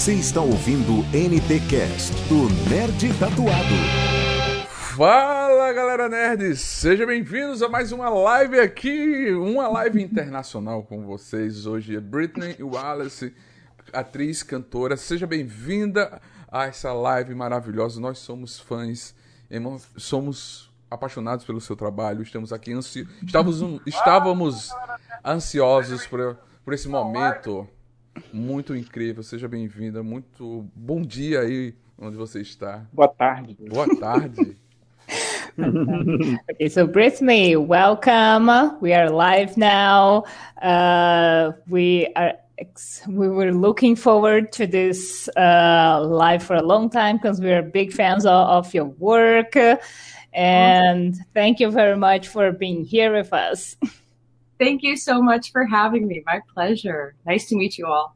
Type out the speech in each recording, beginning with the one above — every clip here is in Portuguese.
Você está ouvindo NT Cast do Nerd Tatuado. Fala galera nerds, sejam bem-vindos a mais uma live aqui, uma live internacional com vocês. Hoje é Britney Wallace, atriz, cantora. Seja bem-vinda a essa live maravilhosa. Nós somos fãs, somos apaixonados pelo seu trabalho. Estamos aqui ansi... estávamos, estávamos ansiosos por, por esse momento muito incrível. Seja bem-vinda. Muito bom dia aí onde você está. Boa tarde. Boa tarde. okay, so Brittany, welcome. We are live now. Uh, we are we were looking forward to this uh, live for a long time because we are big fans of, of your work. And awesome. thank you very much for being here with us. Thank you so much for having me. My pleasure. Nice to meet you all.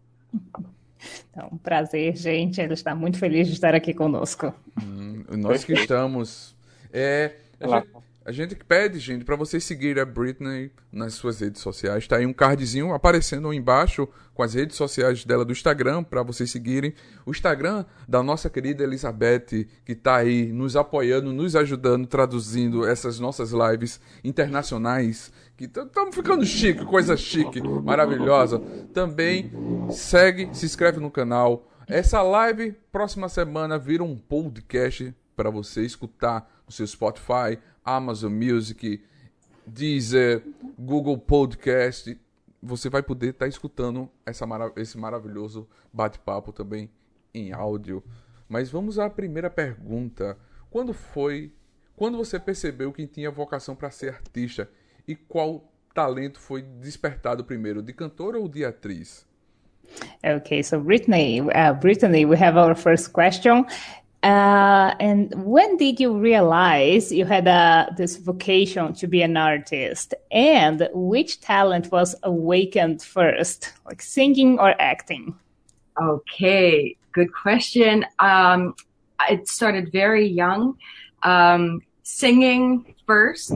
Então, prazer, gente. Ele está muito feliz de estar aqui conosco. Hum, nós que estamos. É, a, gente, a gente pede, gente, para vocês seguirem a Britney nas suas redes sociais. Está aí um cardzinho aparecendo embaixo com as redes sociais dela do Instagram para vocês seguirem. O Instagram da nossa querida Elizabeth, que está aí nos apoiando, nos ajudando, traduzindo essas nossas lives internacionais que estamos ficando chique, coisa chique, maravilhosa. Também segue, se inscreve no canal. Essa live, próxima semana, vira um podcast para você escutar no seu Spotify, Amazon Music, Deezer, Google Podcast. Você vai poder estar tá escutando essa marav esse maravilhoso bate-papo também em áudio. Mas vamos à primeira pergunta. Quando foi, quando você percebeu que tinha vocação para ser artista e qual talento foi despertado primeiro, de cantora ou de atriz? Okay, so Brittany, uh, Brittany, we have our first question. Uh, and when did you realize you had uh, this vocation to be an artist? And which talent was awakened first, like singing or acting? Okay, good question. Um, it started very young, um, singing first,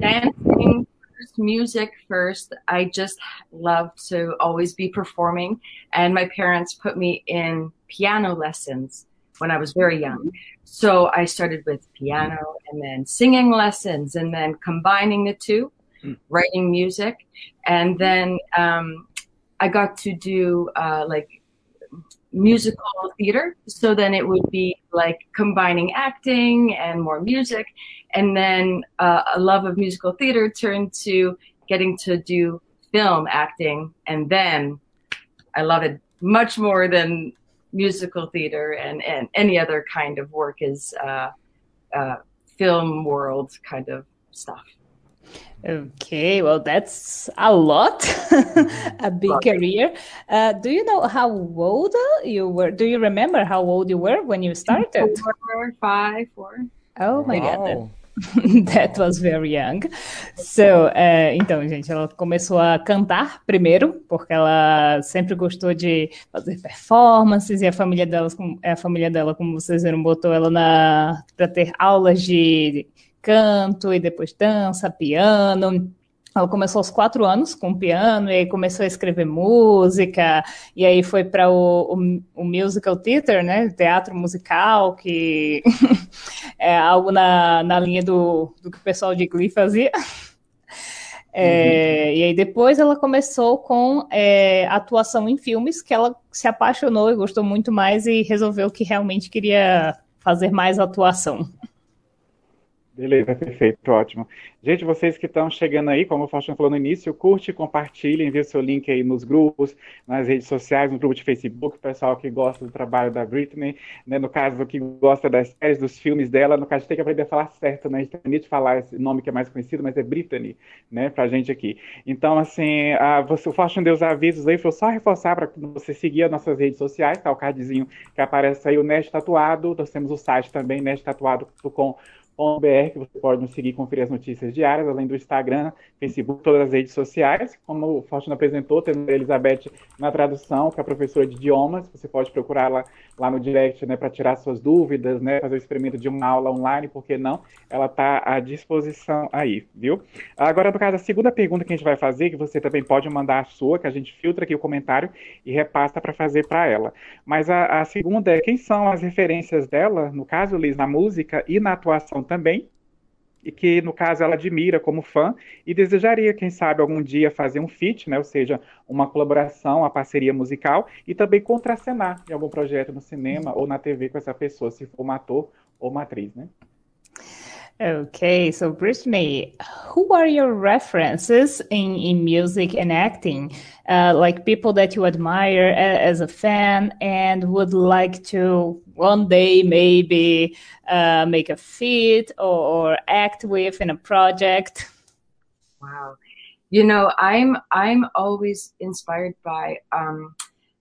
dancing first, music first. I just love to always be performing. And my parents put me in piano lessons when I was very young. So I started with piano and then singing lessons and then combining the two, mm. writing music. And then um, I got to do uh, like musical theater. So then it would be like combining acting and more music. And then uh, a love of musical theater turned to getting to do film acting. And then I love it much more than musical theater and, and any other kind of work is uh, uh, film world kind of stuff. Okay, well, that's a lot, a big career. Uh, do you know how old you were? Do you remember how old you were when you started? Four, five, four. Oh my wow. god. That was very young. So, é, então, gente, ela começou a cantar primeiro, porque ela sempre gostou de fazer performances, e a família dela, a família dela, como vocês viram, botou ela na para ter aulas de canto e depois dança, piano. Ela começou aos quatro anos com piano, e aí começou a escrever música, e aí foi para o, o, o, musical theater, né? Teatro musical, que é algo na, na linha do, do que o pessoal de Glee fazia. É, uhum. E aí depois ela começou com é, atuação em filmes, que ela se apaixonou e gostou muito mais e resolveu que realmente queria fazer mais atuação. Beleza, perfeito, ótimo. Gente, vocês que estão chegando aí, como o Faustino falou no início, curte, compartilhe, envie seu link aí nos grupos, nas redes sociais, no grupo de Facebook, o pessoal que gosta do trabalho da Britney, né, no caso que gosta das séries, dos filmes dela, no caso tem que aprender a falar certo, né, a gente tem que falar esse nome que é mais conhecido, mas é Britney, né, pra gente aqui. Então, assim, a, você, o Faustino deu os avisos aí, foi só reforçar para você seguir as nossas redes sociais, tá, o cardzinho que aparece aí, o Nest Tatuado, nós temos o site também, nesttatuado.com que você pode nos seguir e conferir as notícias diárias, além do Instagram, Facebook, todas as redes sociais. Como o Faustino apresentou, temos a Elizabeth na tradução, que é professora de idiomas. Você pode procurar lá, no direct né, para tirar suas dúvidas, né, fazer o experimento de uma aula online, por que não? Ela está à disposição aí, viu? Agora, no caso, a segunda pergunta que a gente vai fazer, que você também pode mandar a sua, que a gente filtra aqui o comentário e repassa para fazer para ela. Mas a, a segunda é quem são as referências dela, no caso, Liz, na música e na atuação também, e que, no caso, ela admira como fã e desejaria, quem sabe, algum dia fazer um feat, né? ou seja, uma colaboração, uma parceria musical, e também contracenar em algum projeto no cinema ou na TV com essa pessoa, se for um ator ou uma atriz, né? Okay, so Brittany, who are your references in, in music and acting? Uh, like people that you admire as a fan and would like to one day maybe uh, make a feat or, or act with in a project? Wow, you know, I'm I'm always inspired by um,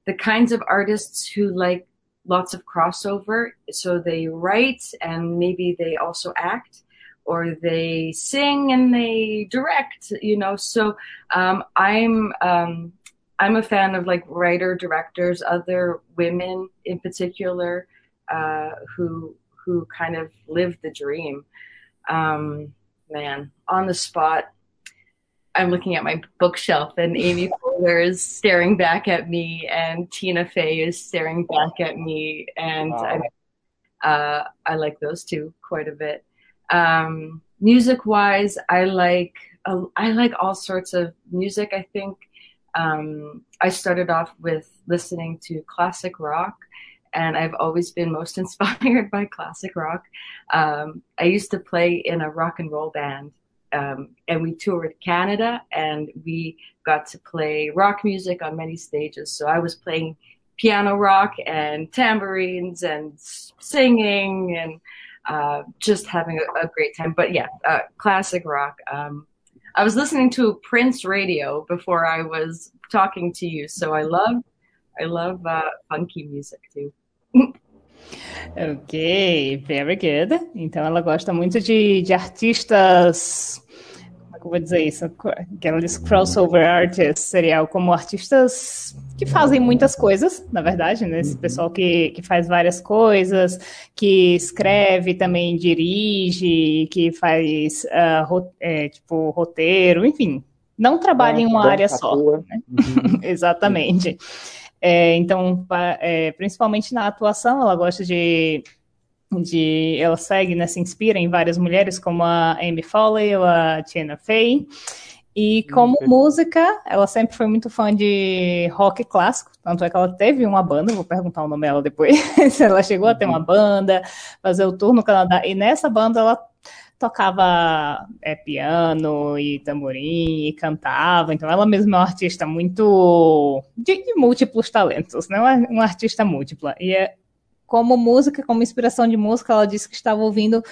the kinds of artists who like lots of crossover. So they write and maybe they also act or they sing and they direct, you know. So um, I'm um, I'm a fan of like writer directors, other women in particular uh, who who kind of live the dream. Um, man, on the spot. I'm looking at my bookshelf and Amy Poehler is staring back at me and Tina Fey is staring back at me and wow. I, uh, I like those two quite a bit. Um, music wise, I like uh, I like all sorts of music. I think um, I started off with listening to classic rock, and I've always been most inspired by classic rock. Um, I used to play in a rock and roll band, um, and we toured Canada, and we got to play rock music on many stages. So I was playing piano rock and tambourines and singing and uh, just having a, a, great time. But yeah, uh, classic rock. Um, I was listening to Prince radio before I was talking to you, so I love, I love uh, funky music too. ok, very good. Então ela gosta muito de, de artistas vou dizer isso, aqueles crossover artists, seria como artistas que fazem muitas coisas, na verdade, né? Esse uhum. pessoal que, que faz várias coisas, que escreve, também dirige, que faz, uh, é, tipo, roteiro, enfim, não trabalha é, em uma área só. Né? Uhum. Exatamente. É, então, é, principalmente na atuação, ela gosta de de ela segue, né, se inspira em várias mulheres como a Amy Foley ou a Tina Fey. E como música, ela sempre foi muito fã de rock clássico, tanto é que ela teve uma banda, vou perguntar o nome dela depois, se ela chegou a ter uma uhum. banda, fazer o tour no Canadá, e nessa banda ela tocava é, piano e tamborim e cantava, então ela mesma é uma artista muito de, de múltiplos talentos, né? uma, uma artista múltipla, e é como música, como inspiração de música, ela disse que estava ouvindo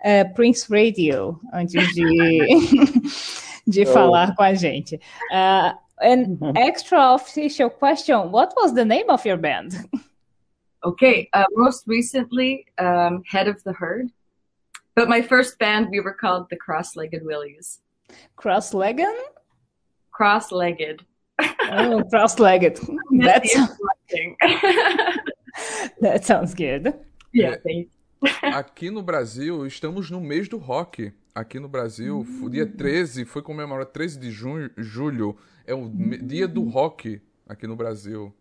é, Prince Radio antes de, de oh. falar com a gente. Uh, an extra official question: What was the name of your band? Okay, uh, most recently, um, Head of the Herd. But my first band, we were called the Cross-Legged Willies. Cross-legged? Cross-legged. Oh, cross-legged. That's That sounds good. Yeah, é, aqui no Brasil, estamos no mês do rock. Aqui no Brasil, o dia 13 foi comemorado 13 de junho, julho, é o dia do rock aqui no Brasil.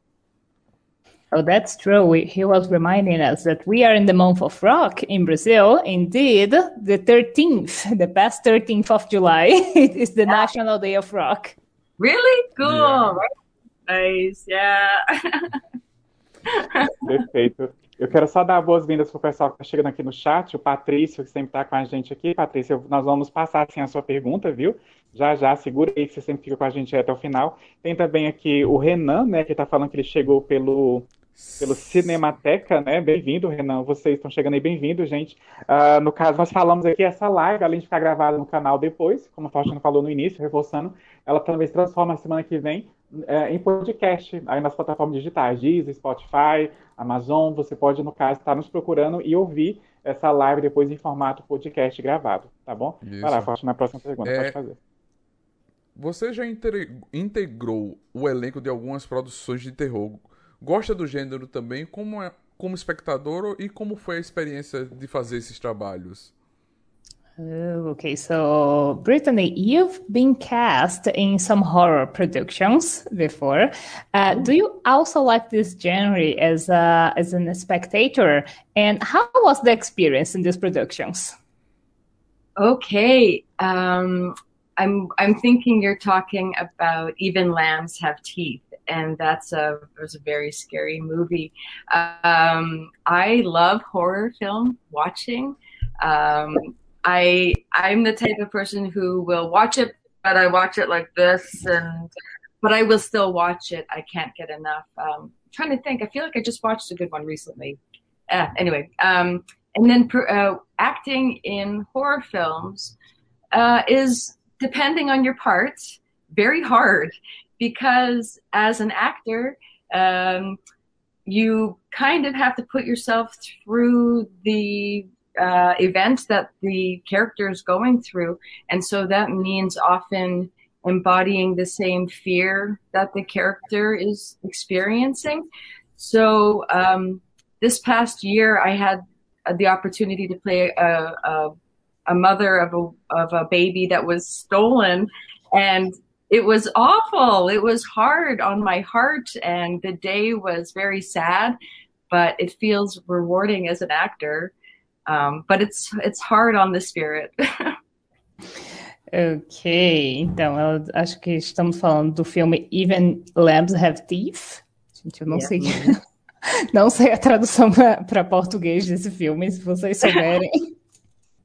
Oh, that's true. We, he was reminding us that we are in the month of rock in Brazil. Indeed, the 13th, the past 13th of July, it is the yeah. National Day of Rock. Really? Cool. Yeah. Nice. Yeah. Perfeito. Eu quero só dar boas-vindas para o pessoal que está chegando aqui no chat, o Patrício, que sempre está com a gente aqui. Patrício, nós vamos passar assim, a sua pergunta, viu? Já, já, segura aí que você sempre fica com a gente até o final. Tem também aqui o Renan, né, que está falando que ele chegou pelo, pelo Cinemateca, né? Bem-vindo, Renan. Vocês estão chegando aí, bem-vindo, gente. Uh, no caso, nós falamos aqui, essa live, além de ficar gravada no canal depois, como a Faustina falou no início, reforçando, ela também se transforma na semana que vem é, em podcast, aí nas plataformas digitais, Deezer, Spotify, Amazon, você pode, no caso, estar nos procurando e ouvir essa live depois em formato podcast gravado, tá bom? Isso. Vai lá, Forte, na próxima pergunta, é... pode fazer. Você já integrou o elenco de algumas produções de terror. Gosta do gênero também? Como, é, como espectador e como foi a experiência de fazer esses trabalhos? Oh, okay, so Brittany, you've been cast in some horror productions before. Uh, do you also like this genre as a, as a spectator? And how was the experience in these productions? Okay, um, I'm I'm thinking you're talking about Even Lambs Have Teeth, and that's a was a very scary movie. Um, I love horror film watching. Um, I I'm the type of person who will watch it, but I watch it like this, and but I will still watch it. I can't get enough. Um, trying to think. I feel like I just watched a good one recently. Uh, anyway, um, and then uh, acting in horror films uh, is depending on your part very hard because as an actor. Um, you kind of have to put yourself through the uh, event that the character is going through. And so that means often embodying the same fear that the character is experiencing. So um, this past year, I had the opportunity to play a, a, a mother of a, of a baby that was stolen. And it was awful. It was hard on my heart, and the day was very sad, but it feels rewarding as an actor um, but it's, it's hard on the spirit. ok, então eu acho que estamos falando do filme Even Lambs Have Teeth. Gente, eu não yeah. sei. não sei a tradução para português desse filme, se vocês souberem.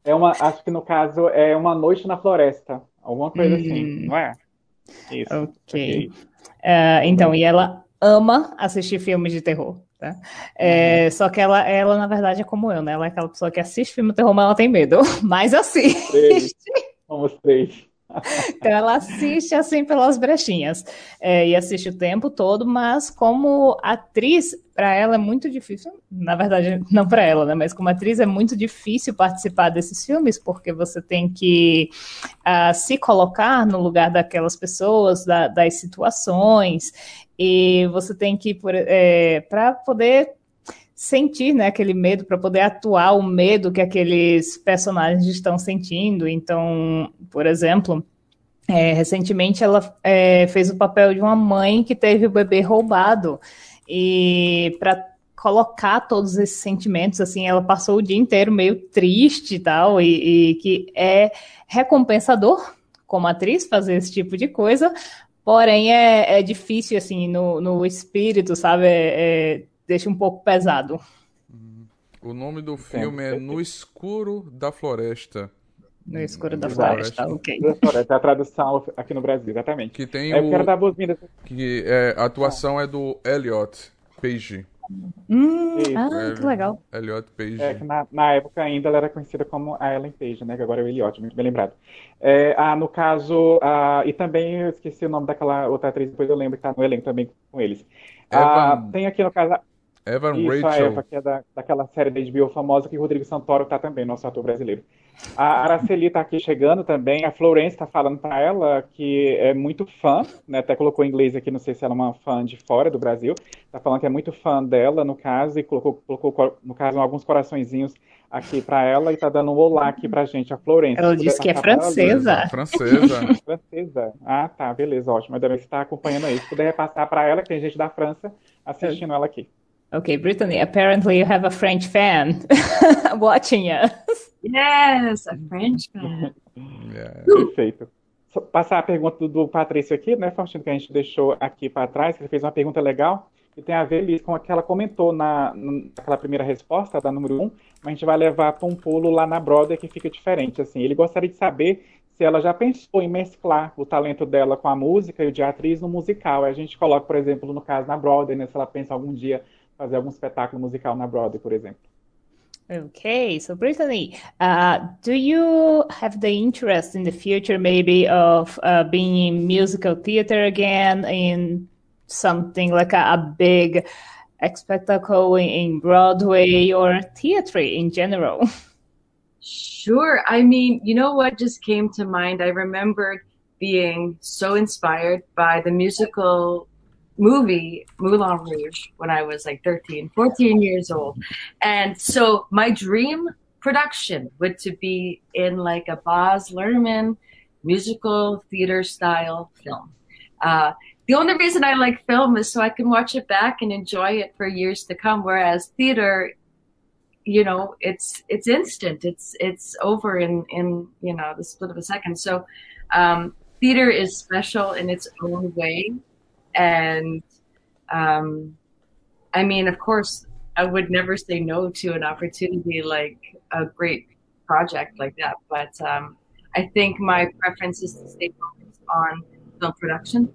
É uma, acho que no caso é Uma Noite na Floresta, alguma coisa assim, hum. assim, não é? Isso. Ok. okay. Uh, então, e ela ama assistir filmes de terror. Tá? É, uhum. Só que ela, ela, na verdade, é como eu, né? Ela é aquela pessoa que assiste filme terror, mas ela tem medo. Mas assiste. Três. Somos três. Então ela assiste assim pelas brechinhas é, e assiste o tempo todo, mas como atriz, para ela é muito difícil. Na verdade, não para ela, né? Mas como atriz é muito difícil participar desses filmes porque você tem que uh, se colocar no lugar daquelas pessoas, da, das situações e você tem que é, para poder sentir né, aquele medo, para poder atuar o medo que aqueles personagens estão sentindo. Então, por exemplo, é, recentemente ela é, fez o papel de uma mãe que teve o bebê roubado. E para colocar todos esses sentimentos, assim, ela passou o dia inteiro meio triste e tal, e, que é recompensador como atriz fazer esse tipo de coisa, Porém, é, é difícil, assim, no, no espírito, sabe? É, é, deixa um pouco pesado. O nome do filme é No Escuro da Floresta. No Escuro da Floresta, ok. É a tradução aqui no Brasil, exatamente. Que tem é, o... Eu quero dar boas-vindas. Que é, a atuação é do Elliot Page. Hum, ah, que legal. Elliot Page. É, que na, na, época ainda ela era conhecida como a Ellen Page, né? Que agora é o Elliot, muito bem lembrado. É, ah, no caso, ah, e também eu esqueci o nome daquela outra atriz, depois eu lembro que tá no elenco também com eles. Ah, tem aqui no caso. Evan Isso, Rachel. a Eva, que é da, daquela série da HBO famosa que o Rodrigo Santoro tá também, nosso ator brasileiro. A Araceli tá aqui chegando também, a Florence tá falando para ela que é muito fã, né? Até colocou em inglês aqui, não sei se ela é uma fã de fora do Brasil. Tá falando que é muito fã dela, no caso, e colocou, colocou no caso, alguns coraçõezinhos aqui para ela e tá dando um olá aqui pra gente, a Florence. Ela disse que é francesa. Francesa. francesa. Ah, tá, beleza, ótimo. Ainda bem que você tá acompanhando aí. Se puder repassar para ela, que tem gente da França assistindo ela aqui. Okay, Brittany, apparently you have a French fan watching us. Yes, a French fan. Yeah. Perfeito. Só passar a pergunta do, do Patrício aqui, né, Faustino, que a gente deixou aqui para trás, ele fez uma pergunta legal que tem a ver com o que ela comentou na, naquela primeira resposta, da número 1, mas a gente vai levar para um pulo lá na Broadway que fica diferente. Assim, ele gostaria de saber se ela já pensou em mesclar o talento dela com a música e o de atriz no musical. A gente coloca, por exemplo, no caso na Broadway, né, se ela pensa algum dia fazer algum espetáculo musical na Broadway, por exemplo. Okay, so Brittany, uh, do you have the interest in the future, maybe, of uh, being in musical theater again, in something like a, a big spectacle in Broadway or theater in general? Sure. I mean, you know what just came to mind? I remembered being so inspired by the musical movie Moulin Rouge when I was like 13, 14 years old. And so my dream production would to be in like a Baz Lerman musical theater style film. Uh, the only reason I like film is so I can watch it back and enjoy it for years to come. Whereas theater, you know, it's it's instant. It's it's over in in you know the split of a second. So um, theater is special in its own way, and um, I mean, of course, I would never say no to an opportunity like a great project like that. But um, I think my preference is to stay focused on film production.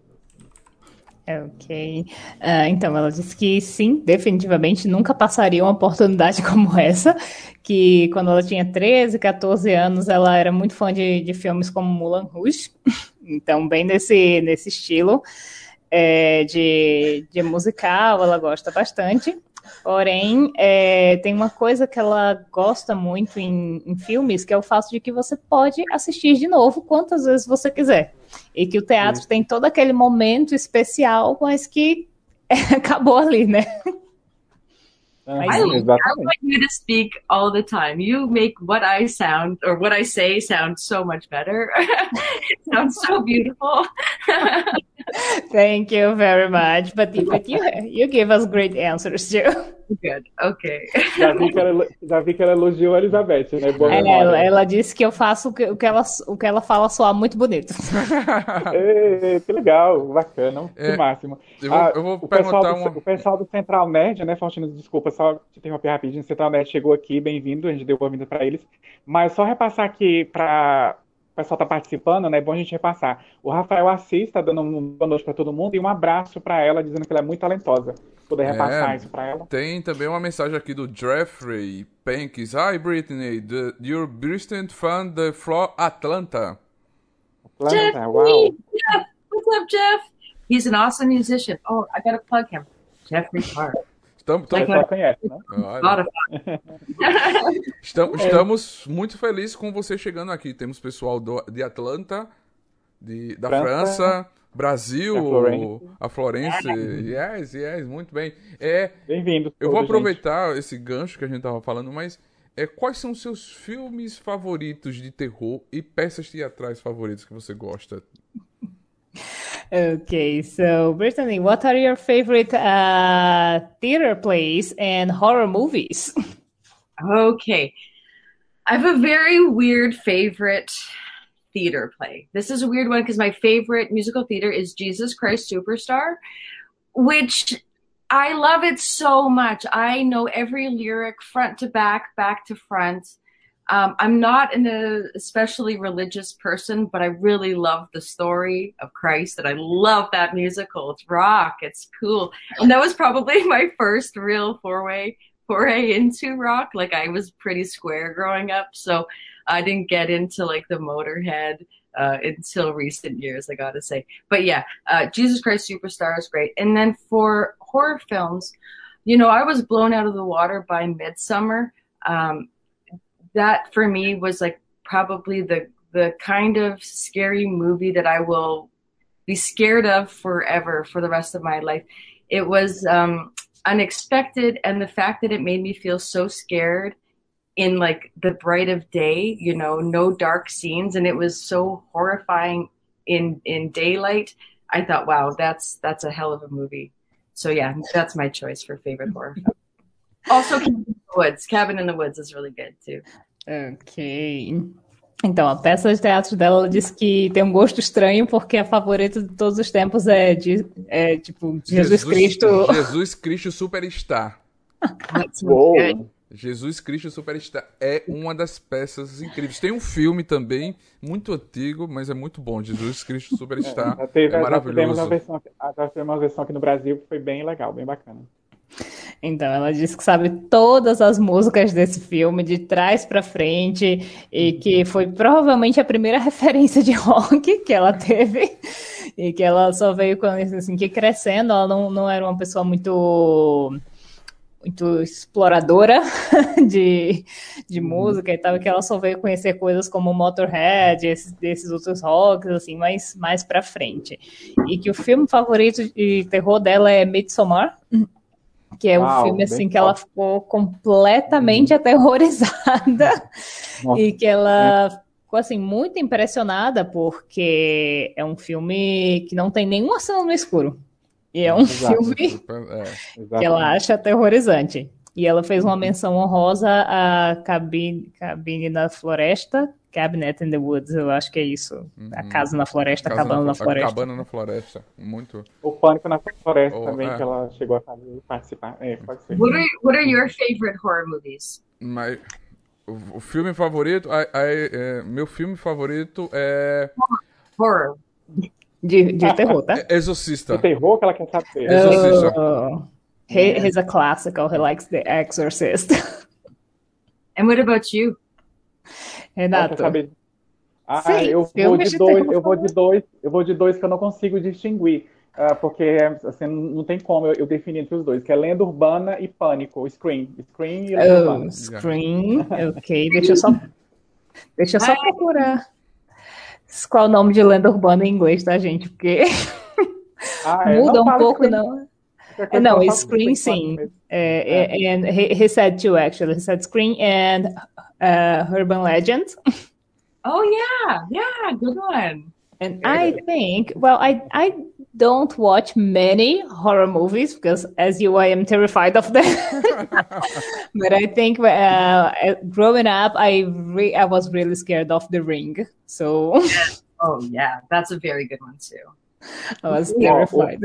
Ok. Uh, então, ela disse que sim, definitivamente nunca passaria uma oportunidade como essa, que quando ela tinha 13, 14 anos, ela era muito fã de, de filmes como Mulan Rouge, então bem nesse, nesse estilo é, de, de musical, ela gosta bastante. Porém, é, tem uma coisa que ela gosta muito em, em, filmes, que é o fato de que você pode assistir de novo quantas vezes você quiser. E que o teatro tem todo aquele momento especial, mas que acabou ali, né? I, I want you to speak all the time. You make what I sound or what I say sound so much better. it sounds so beautiful. Thank you very much. But, but you, you give us great answers too. Good. Ok. Já vi que ela, já vi que ela elogiou a Elizabeth, né? Boa é, ela, ela, disse que eu faço o que, o que, ela, o que ela fala soar muito bonito. Ei, que legal, bacana, é, que máximo. Eu vou, ah, eu vou o, pessoal pessoal do, uma... o pessoal do Central Nerd, né, Faustino, desculpa, só te interromper rapidinho. O Central Nerd chegou aqui, bem-vindo, a gente deu boa-vinda para eles. Mas só repassar aqui para pessoal está participando, né? É bom a gente repassar. O Rafael Assis está dando uma boa noite para todo mundo e um abraço para ela, dizendo que ela é muito talentosa. Poder repassar É, isso para ela. Tem também uma mensagem aqui do Jeffrey Pankis. Hi, Brittany. The, your distant fan the Flo Atlanta. Atlanta, Jeff, uau. Jeff, what's up, Jeff? He's an awesome musician. Oh, I gotta plug him. Jeffrey Clark. Estamos, Você estamos, conhece, né? olha, estamos, estamos muito felizes com você chegando aqui. Temos pessoal do, de Atlanta, de, da França, França, Brasil, a Florence. a Florence. Yes, yes, muito bem. É, Bem-vindo. Eu vou aproveitar esse gancho que a gente tava falando, mas é, quais são os seus filmes favoritos de terror e peças teatrais favoritas que você gosta? Okay, so Brittany, what are your favorite uh, theater plays and horror movies? Okay. I have a very weird favorite theater play. This is a weird one because my favorite musical theater is Jesus Christ Superstar, which I love it so much. I know every lyric front to back, back to front. Um, I'm not an especially religious person, but I really love the story of Christ and I love that musical. It's rock. It's cool. And that was probably my first real four-way foray into rock. Like I was pretty square growing up, so I didn't get into like the Motorhead uh, until recent years, I gotta say. But yeah, uh, Jesus Christ Superstar is great. And then for horror films, you know, I was blown out of the water by Midsummer. Um, that for me was like probably the the kind of scary movie that I will be scared of forever for the rest of my life. It was um, unexpected, and the fact that it made me feel so scared in like the bright of day, you know, no dark scenes, and it was so horrifying in in daylight. I thought, wow, that's that's a hell of a movie. So yeah, that's my choice for favorite horror. Also, Cabin in the Woods. Cabin in the Woods is really good too. Ok. Então, a peça de teatro dela ela disse que tem um gosto estranho porque a favorita de todos os tempos é, de, é tipo Jesus, Cristo. Jesus Cristo Superstar. That's good. Jesus Cristo Superstar é uma das peças incríveis. Tem um filme também, muito antigo, mas é muito bom. Jesus Cristo Superstar Já, teve, é já tivemos uma maravilhoso. versão, tivemos uma versão aqui no Brasil que foi bem legal, bem bacana. Então, ela disse que sabe todas as músicas desse filme, de trás para frente, e que foi provavelmente a primeira referência de rock que ela teve, e que ela só veio com isso, assim, que crescendo, ela não, não era uma pessoa muito muito exploradora de, de uhum. música e tal, que ela só veio conhecer coisas como Motorhead, esses, desses outros rocks, assim, mais, mais pra frente. E que o filme favorito de terror dela é Midsommar, que é um filme, assim, que ela ficou completamente uhum. aterrorizada Nossa. e que ela ficou, assim, muito impressionada porque é um filme que não tem nenhuma cena no escuro. E é um Exato. filme é, que ela acha aterrorizante. E ela fez uma menção honrosa à cabine, cabine na floresta, Cabinet in the Woods, eu acho que é isso. Uhum. A casa na floresta, casa cabana na, na, floresta. Cabana na floresta, muito. O Pânico na Floresta também, é. que ela chegou a participar. É, pode ser. What are, what are your favorite horror movies? My, o, o filme favorito, I, I, é, meu filme favorito é... Horror. De, de terror, tá? Exorcista. De terror que ela quer saber. Exorcista. Oh, he, he's a classical. He likes The Exorcist. And what about you? Renato. Ah, Sim, eu vou de dois, eu vou de dois, eu vou de dois que eu não consigo distinguir. Uh, porque assim, não tem como eu, eu, definir entre os dois, que é lenda urbana e pânico, Scream. Scream e lenda oh, urbana. Scream, ok, deixa eu só, deixa eu só procurar. Qual o nome de lenda urbana em inglês, tá, gente? Porque ah, é. muda não um pouco, screen. não. É, não, Screen sim. É, é. And he, said two actually. He said Screen and uh, Urban Legend. Oh yeah, yeah, good one. And I think, well, I I don't watch many horror movies because, as you, I am terrified of them. but I think uh, growing up, I re- I was really scared of The Ring. So. Oh yeah, that's a very good one too. I was terrified.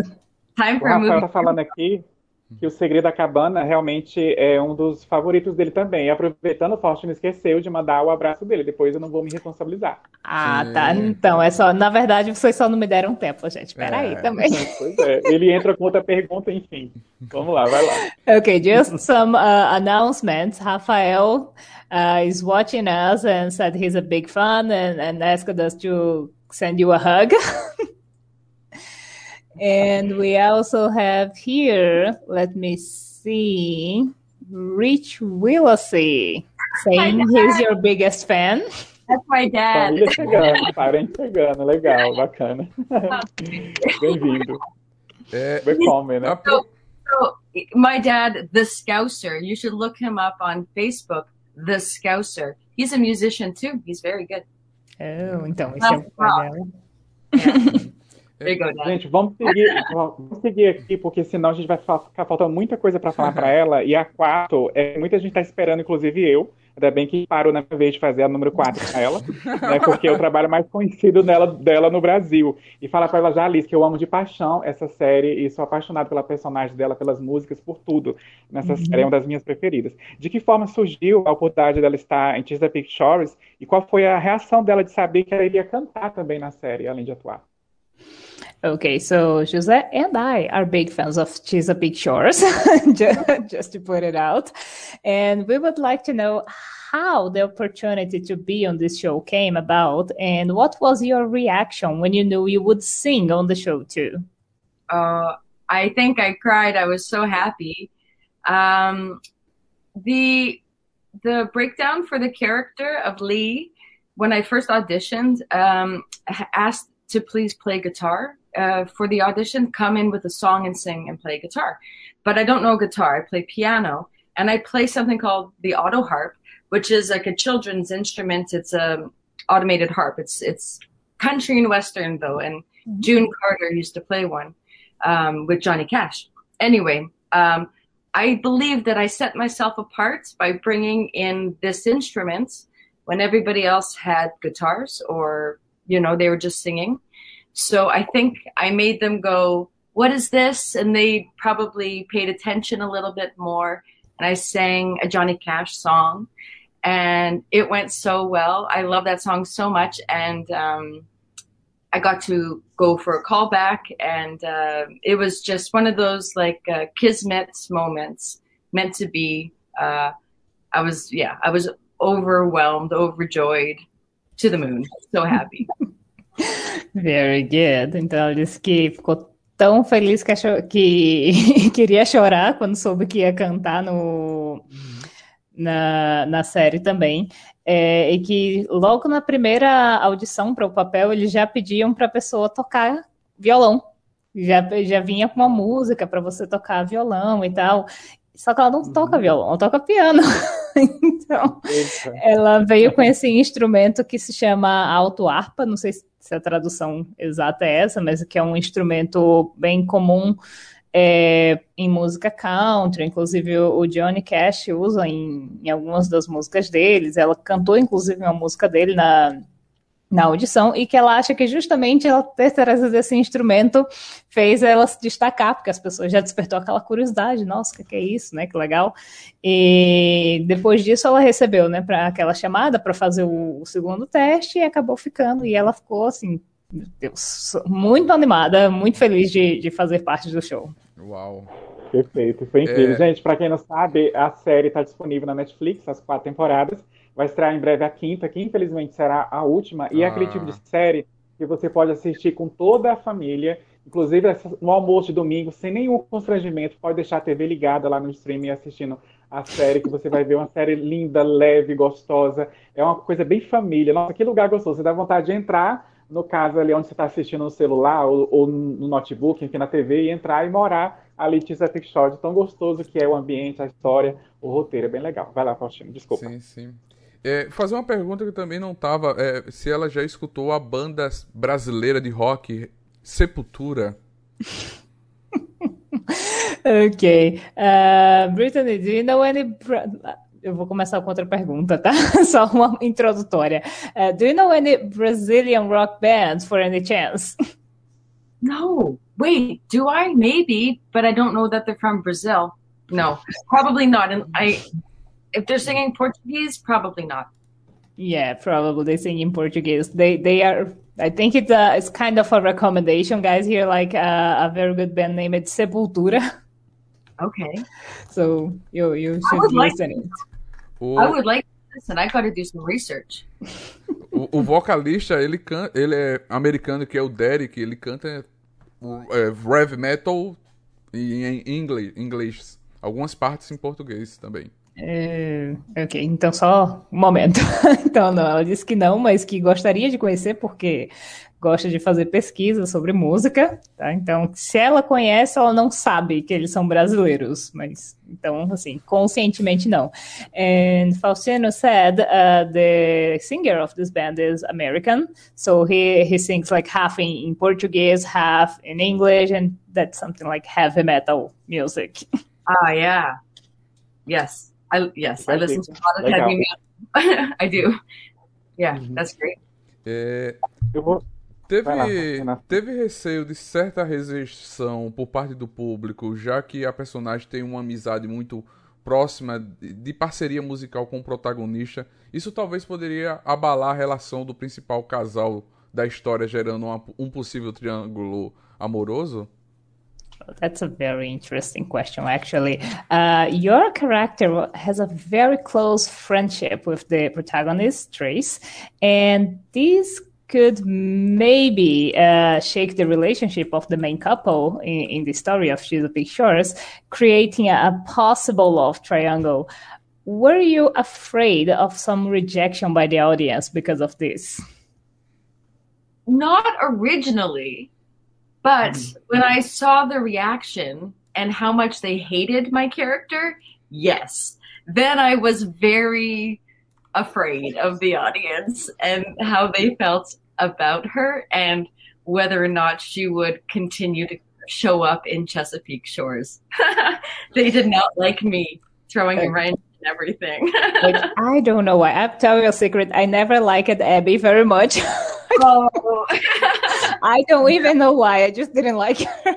Time for o Rafael tá falando aqui que o Segredo da Cabana realmente é um dos favoritos dele também. E aproveitando, o Faustino esqueceu de mandar o abraço dele. Depois eu não vou me responsabilizar. Ah, tá. Então, é só. Na verdade, vocês só não me deram tempo, gente. Peraí é. também. Pois é. Ele entra com outra pergunta, enfim. Vamos lá, vai lá. Ok, just some uh, announcements. Rafael uh, is watching us and said he's a big fan and, and asked us to send you a hug. And we also have here, let me see, Rich Willacy saying he's your biggest fan. That's my dad. Família chegando, parente chegando, legal, bacana. Bem-vindo. É, Welcome, né? So, so, my dad, The Scouser, you should look him up on Facebook, The Scouser. He's a musician too. He's very good. Oh, então, esse é um o pai dela. Gente, vamos seguir, vamos seguir aqui, porque senão a gente vai ficar faltando muita coisa para falar para ela. E a 4, é, muita gente está esperando, inclusive eu. Ainda bem que parou na vez de fazer a número 4 para ela, né, porque é o trabalho mais conhecido dela, dela no Brasil. E fala para ela já, Alice, que eu amo de paixão essa série e sou apaixonado pela personagem dela, pelas músicas, por tudo. Nessa uhum. série é uma das minhas preferidas. De que forma surgiu a oportunidade dela estar em Chesapeake Shores e qual foi a reação dela de saber que ela iria cantar também na série, além de atuar? Okay, so José and I are big fans of Chesapeake Shores, just to put it out. And we would like to know how the opportunity to be on this show came about and what was your reaction when you knew you would sing on the show too? Uh, I think I cried. I was so happy. Um, the the breakdown for the character of Lee when I first auditioned um, asked to please play guitar uh, for the audition, come in with a song and sing and play guitar. But I don't know guitar. I play piano and I play something called the auto harp, which is like a children's instrument. It's a automated harp. It's it's country and western though, and mm-hmm. June Carter used to play one um, with Johnny Cash. Anyway, um, I believe that I set myself apart by bringing in this instrument when everybody else had guitars or you know they were just singing so I think I made them go, what is this? And they probably paid attention a little bit more. And I sang a Johnny Cash song and it went so well. I love that song so much. And, um, I got to go for a callback and, uh, it was just one of those like, uh, kismet moments meant to be. Uh, I was, yeah, I was overwhelmed, overjoyed, to the moon. So happy. Very good. Então ela disse que ficou tão feliz que, achou, que queria chorar quando soube que ia cantar no, na, na série também. É, e que logo na primeira audição para o papel eles já pediam para a pessoa tocar violão. Já, já vinha com uma música para você tocar violão e tal. Só que ela não toca uhum. violão, ela toca piano. então, Eita. ela veio com esse instrumento que se chama auto-harpa, não sei se a tradução exata é essa, mas que é um instrumento bem comum é, em música country, inclusive o Johnny Cash usa em, em algumas das músicas deles, ela cantou inclusive uma música dele na na audição e que ela acha que justamente ela ter trazido esse instrumento fez ela se destacar, porque as pessoas já despertou aquela curiosidade, nossa, o que, é isso, né? Que legal. E depois disso ela recebeu, né, para aquela chamada para fazer o, o, segundo teste e acabou ficando e ela ficou assim, meu Deus, muito animada, muito feliz de, de fazer parte do show. Uau. Perfeito, foi incrível. É... Gente, para quem não sabe, a série está disponível na Netflix, as quatro temporadas. Vai estrear em breve a quinta, que infelizmente será a última. E ah. é aquele tipo de ah. série que você pode assistir com toda a família, inclusive no almoço de domingo, sem nenhum constrangimento. Pode deixar a TV ligada lá no streaming assistindo a série, que você vai ver uma série linda, leve, gostosa. É uma coisa bem família. Nossa, que lugar gostoso. Você dá vontade de entrar, no caso ali onde você está assistindo no celular ou, ou, no notebook, enfim, na TV, e entrar e morar ali Chesapeake Shore. Tão gostoso que é o ambiente, a história, o roteiro. É bem legal. Vai lá, Faustino, desculpa. Sim, sim. É, fazer uma pergunta que também não estava. É, se ela já escutou a banda brasileira de rock Sepultura. ok. Uh, Brittany, do you know any. Eu vou começar com outra pergunta, tá? Só uma introdutória. Uh, do you know any Brazilian rock bands for any chance? No. Wait, do I? Maybe, but I don't know that they're from Brazil. No, probably not. And I if they're singing Portuguese, probably not. Yeah, probably they sing in Portuguese. They they are. I think it's a it's kind of a recommendation, guys. Here, like uh, a very good band name. It's Sepultura. Okay. So you you should listen like, it. O... I would like to listen. I got to do some research. o, o, vocalista ele canta, ele é americano que é o Derek. Ele canta é, rev metal em, em inglês, inglês. Algumas partes em português também. É, ok, então só um momento. então, não, ela disse que não, mas que gostaria de conhecer porque gosta de fazer pesquisa sobre música, tá? Então, se ela conhece, ela não sabe que eles são brasileiros, mas então, assim, conscientemente não. And Faustino said uh, the singer of this band is American, so he he sings like half in, in Portuguese, half in English, and that's something like heavy metal music. Ah, yeah, yes. I yes, I listen to a lot of heavy metal. I do. Yeah, uhum. that's great. É, teve, teve receio de certa rejeição por parte do público, já que a personagem tem uma amizade muito próxima de parceria musical com o protagonista. Isso talvez poderia abalar a relação do principal casal da história, gerando uma, um possível triângulo amoroso? That's a very interesting question, actually. Uh, your character has a very close friendship with the protagonist, Trace, and this could maybe uh, shake the relationship of the main couple in, in the story of Chesapeake Shores, creating a, a possible love triangle. Were you afraid of some rejection by the audience because of this? Not originally. But mm. when I saw the reaction and how much they hated my character, yes. Then I was very afraid of the audience and how they felt about her and whether or not she would continue to show up in Chesapeake Shores. they did not like me throwing a wrench and everything. I don't know why. I'll tell you a secret. I never liked Abby very much. oh. I don't even know why. I just didn't like her.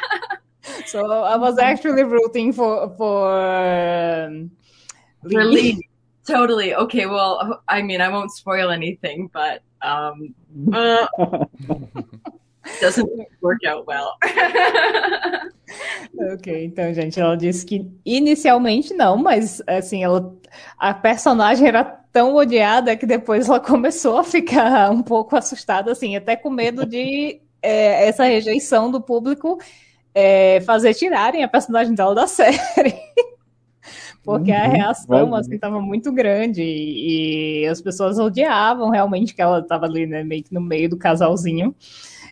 so I was actually rooting for for um, Lee. Lee. Totally. Okay. Well, I mean, I won't spoil anything, but um, uh... doesn't work out well. ok, então, gente, ela disse que inicialmente não, mas assim, ela, a personagem era tão odiada que depois ela começou a ficar um pouco assustada, assim, até com medo de é, essa rejeição do público é, fazer tirarem a personagem dela da série. Porque a uhum. reação, assim, estava muito grande e, e, as pessoas odiavam realmente que ela estava ali, né, meio que no meio do casalzinho.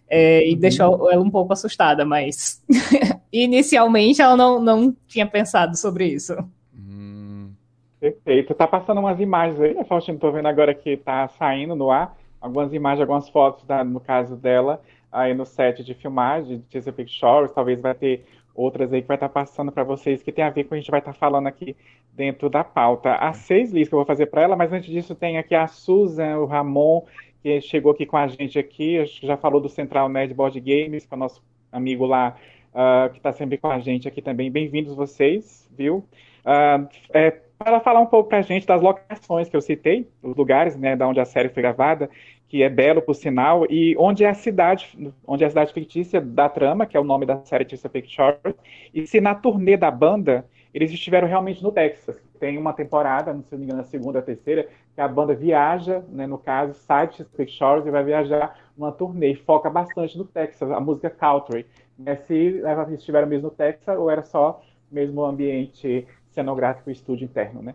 É, e uhum. deixou ela um pouco assustada, mas inicialmente ela não, não tinha pensado sobre isso. Hum. Perfeito. Tá passando umas imagens aí, né, Faustino? Tô vendo agora que tá saindo no ar algumas imagens, algumas fotos, da, no caso dela, aí no set de filmagem de Chesapeake Shores. Talvez vai ter outras aí que vai estar tá passando para vocês que tem a ver com o que a gente vai estar tá falando aqui dentro da pauta. As seis listas que eu vou fazer para ela, mas antes disso tem aqui a Susan, o Ramon que chegou aqui com a gente aqui, já falou do Central Nerd Board Games, que é o nosso amigo lá, uh, que está sempre com a gente aqui também. Bem-vindos vocês, viu? Uh, é, para falar um pouco para a gente das locações que eu citei, os lugares, né, da onde a série foi gravada, que é belo por sinal, e onde é a cidade, onde é a cidade fictícia da trama, que é o nome da série Chesapeake Shores, e se na turnê da banda eles estiveram realmente no Texas. Tem uma temporada, não se me engano, a segunda, terceira, que a banda viaja, né, no caso, sai de Shores e vai viajar numa turnê e foca bastante no Texas, a música country. Né, se eles estiveram mesmo no Texas ou era só mesmo o ambiente cenográfico e estúdio interno, né?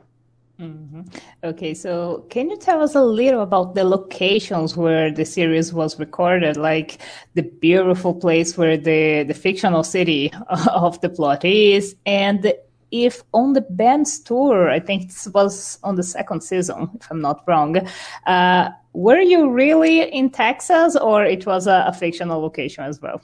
Mm -hmm. Okay, so can you tell us a little about the locations where the series was recorded, like the beautiful place where the, the fictional city of the plot is, and if on the band's tour, I think this was on the second season, if I'm not wrong, uh, were you really in Texas or it was a, a fictional location as well?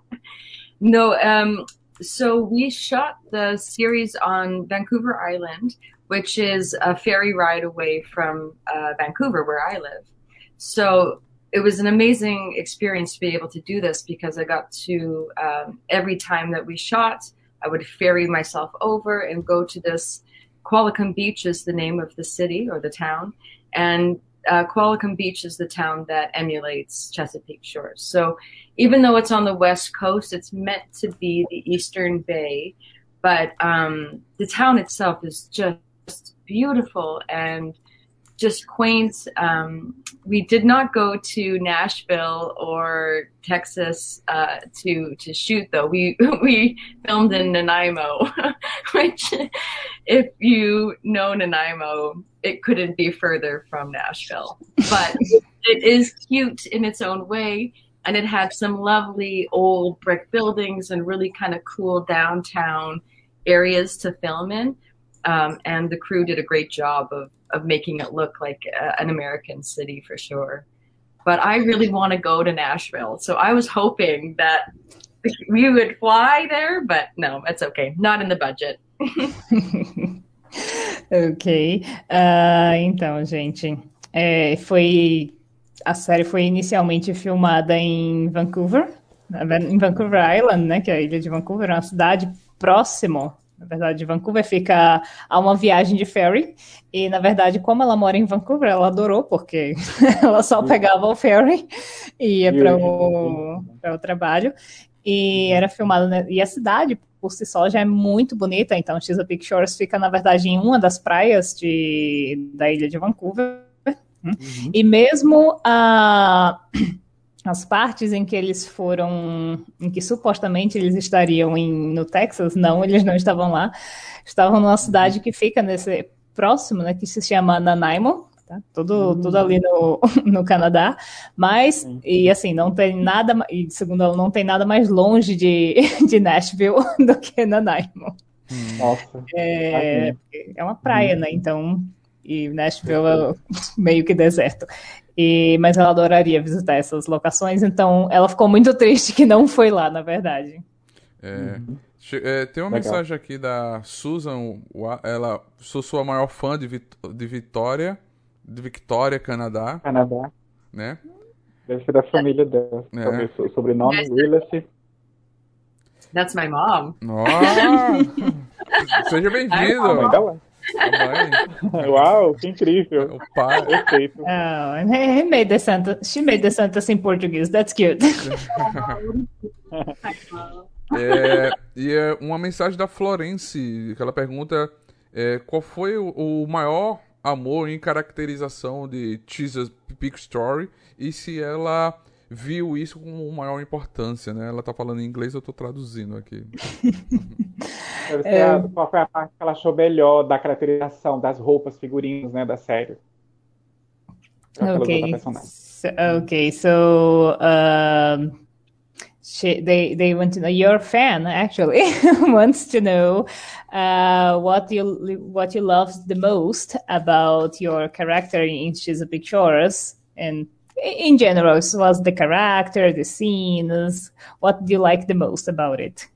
no, um, so we shot the series on Vancouver Island, which is a ferry ride away from uh, Vancouver, where I live. So it was an amazing experience to be able to do this because I got to um, every time that we shot, I would ferry myself over and go to this. Qualicum Beach is the name of the city or the town, and uh, Qualicum Beach is the town that emulates Chesapeake Shores. So even though it's on the west coast, it's meant to be the Eastern Bay, but um, the town itself is just beautiful and just quaint. Um, we did not go to Nashville or Texas uh, to to shoot though. We we filmed in Nanaimo, which, if you know Nanaimo, it couldn't be further from Nashville. But it is cute in its own way, and it had some lovely old brick buildings and really kind of cool downtown areas to film in. Um, and the crew did a great job of of making it look like a, an American city for sure. But I really want to go to Nashville, so I was hoping that we would fly there, but no, it's okay. Not in the budget. ok. Uh, então, gente, é, foi a série foi inicialmente filmada em Vancouver, em Vancouver Island, né, que é a ilha de Vancouver, uma cidade próximo na verdade, Vancouver fica a uma viagem de ferry. E, na verdade, como ela mora em Vancouver, ela adorou, porque ela só pegava o ferry e ia para o, o trabalho. E era filmada. Né? E a cidade, por si só, já é muito bonita. Então, Chesapeake Shores fica, na verdade, em uma das praias de, da ilha de Vancouver. Uhum. E mesmo a as partes em que eles foram, em que supostamente eles estariam em, no Texas, não, eles não estavam lá, estavam numa cidade que fica nesse próximo, né, que se chama Nanaimo, tá? Tudo, uhum. tudo ali no, no Canadá, mas, e assim, não tem nada, e segundo ela, não tem nada mais longe de, de Nashville do que Nanaimo. Nossa. É, é uma praia, né, então, e Nashville é meio que deserto. E, mas ela adoraria visitar essas locações, então ela ficou muito triste que não foi lá, na verdade. É, uhum. é, tem uma Legal. mensagem aqui da Susan, ela sou sua maior fã de, Vit de Vitória, de Victoria, Canadá. Canadá. Né? Deve ser da família dela. É. O sobrenome, Willis. That's my mom. Oh, seja bem-vindo. Uau, que incrível. O pai. Perfeito. Oh, and he made the sentence. She made the sentence in Portuguese. That's cute. é, e é uma mensagem da Florence, que ela pergunta é, qual foi o, o, maior amor em caracterização de Jesus Peak Story e se ela viu isso com maior importância, né? Ela tá falando em inglês, eu tô traduzindo aqui. É... Qual foi a parte que ela achou melhor da caracterização das roupas, figurinos, né, da série? Okay. So, okay, so um, she, they they want to know your fan actually wants to know uh, what you what you love the most about your character in Chesapeake Shores and in general, was the character, the scenes? What do you like the most about it?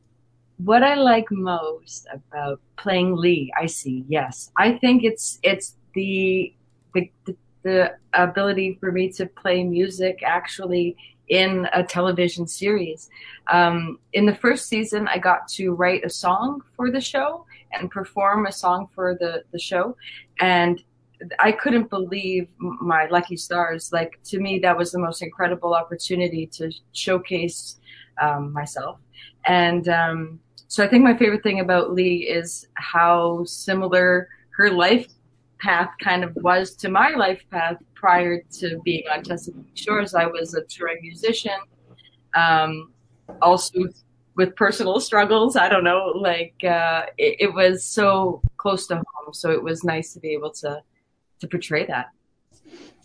What I like most about playing Lee, I see. Yes, I think it's it's the the, the ability for me to play music actually in a television series. Um, in the first season, I got to write a song for the show and perform a song for the, the show. And I couldn't believe my lucky stars. Like to me, that was the most incredible opportunity to showcase um, myself. And um, so I think my favorite thing about Lee is how similar her life path kind of was to my life path prior to being on Chesapeake Shores. I was a touring musician, um, also with personal struggles. I don't know, like uh, it, it was so close to home. So it was nice to be able to to portray that.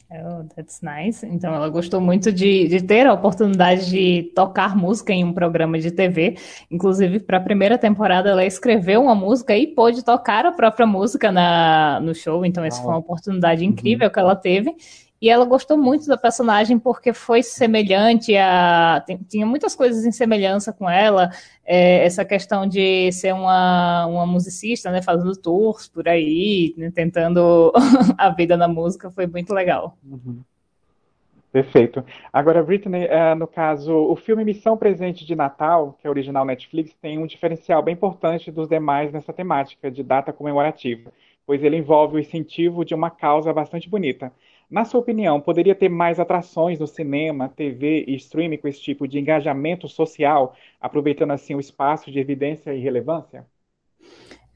Oh, that's nice. Então, ela gostou muito de, de ter a oportunidade de tocar música em um programa de TV. Inclusive, para a primeira temporada, ela escreveu uma música e pôde tocar a própria música na, no show. Então, essa foi uma oportunidade incrível uhum. que ela teve. E ela gostou muito da personagem porque foi semelhante a. Tinha muitas coisas em semelhança com ela. É, essa questão de ser uma, uma musicista, né? Fazendo tours por aí, né, tentando a vida na música, foi muito legal. Uhum. Perfeito. Agora, Britney, uh, no caso, o filme Missão Presente de Natal, que é original Netflix, tem um diferencial bem importante dos demais nessa temática de data comemorativa, pois ele envolve o incentivo de uma causa bastante bonita. Na sua opinião, poderia ter mais atrações no cinema, TV e streaming com esse tipo de engajamento social, aproveitando assim o espaço de evidência e relevância?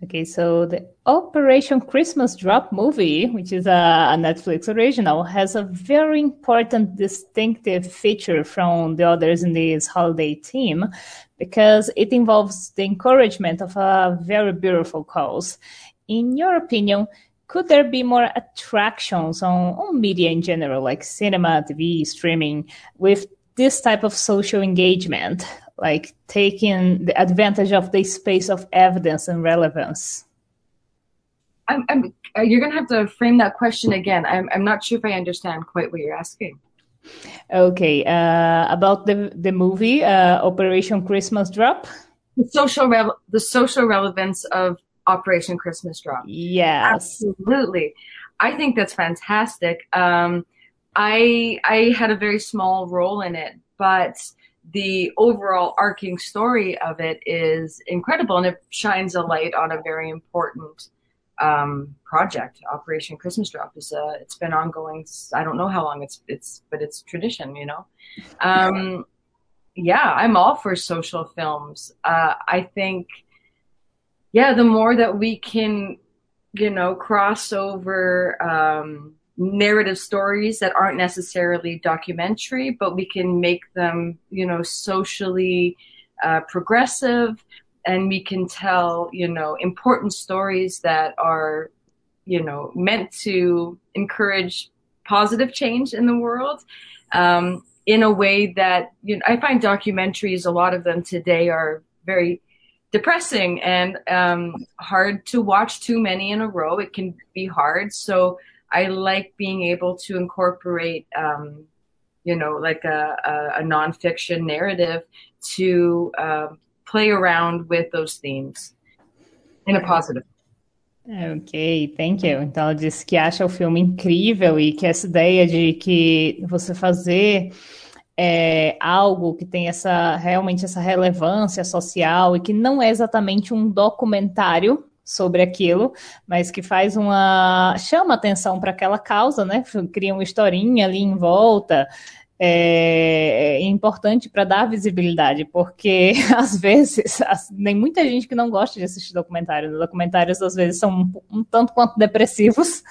Okay, so the Operation Christmas Drop movie, which is a, Netflix original, has a very important distinctive feature from the others in this holiday theme because it involves the encouragement of a very beautiful cause. In your opinion, could there be more attractions on, on media in general, like cinema, TV, streaming, with this type of social engagement, like taking the advantage of the space of evidence and relevance? I'm, I'm, uh, you're going to have to frame that question again. I'm, I'm not sure if I understand quite what you're asking. Okay, uh, about the the movie uh, Operation Christmas Drop. The social the social relevance of Operation Christmas Drop. Yes. Absolutely. I think that's fantastic. Um, I I had a very small role in it, but the overall arcing story of it is incredible and it shines a light on a very important um, project. Operation Christmas Drop is a, it's been ongoing. I don't know how long it's, it's, but it's tradition, you know? Um, yeah, I'm all for social films. Uh, I think, yeah, the more that we can, you know, cross over um, narrative stories that aren't necessarily documentary, but we can make them, you know, socially uh, progressive, and we can tell, you know, important stories that are, you know, meant to encourage positive change in the world. Um, in a way that you know, I find documentaries, a lot of them today are very depressing and um, hard to watch too many in a row. It can be hard. So I like being able to incorporate, um, you know, like a, a, a nonfiction narrative to uh, play around with those themes in a positive Ok, thank you. Então ela disse que acha o filme incrível e que essa ideia de que você fazer é, algo que tem essa realmente essa relevância social e que não é exatamente um documentário sobre aquilo, mas que faz uma chama atenção para aquela causa, né? Cria uma historinha ali em volta. É, é importante para dar visibilidade, porque às vezes nem muita gente que não gosta de assistir documentários. Os documentários às vezes são um, um tanto quanto depressivos.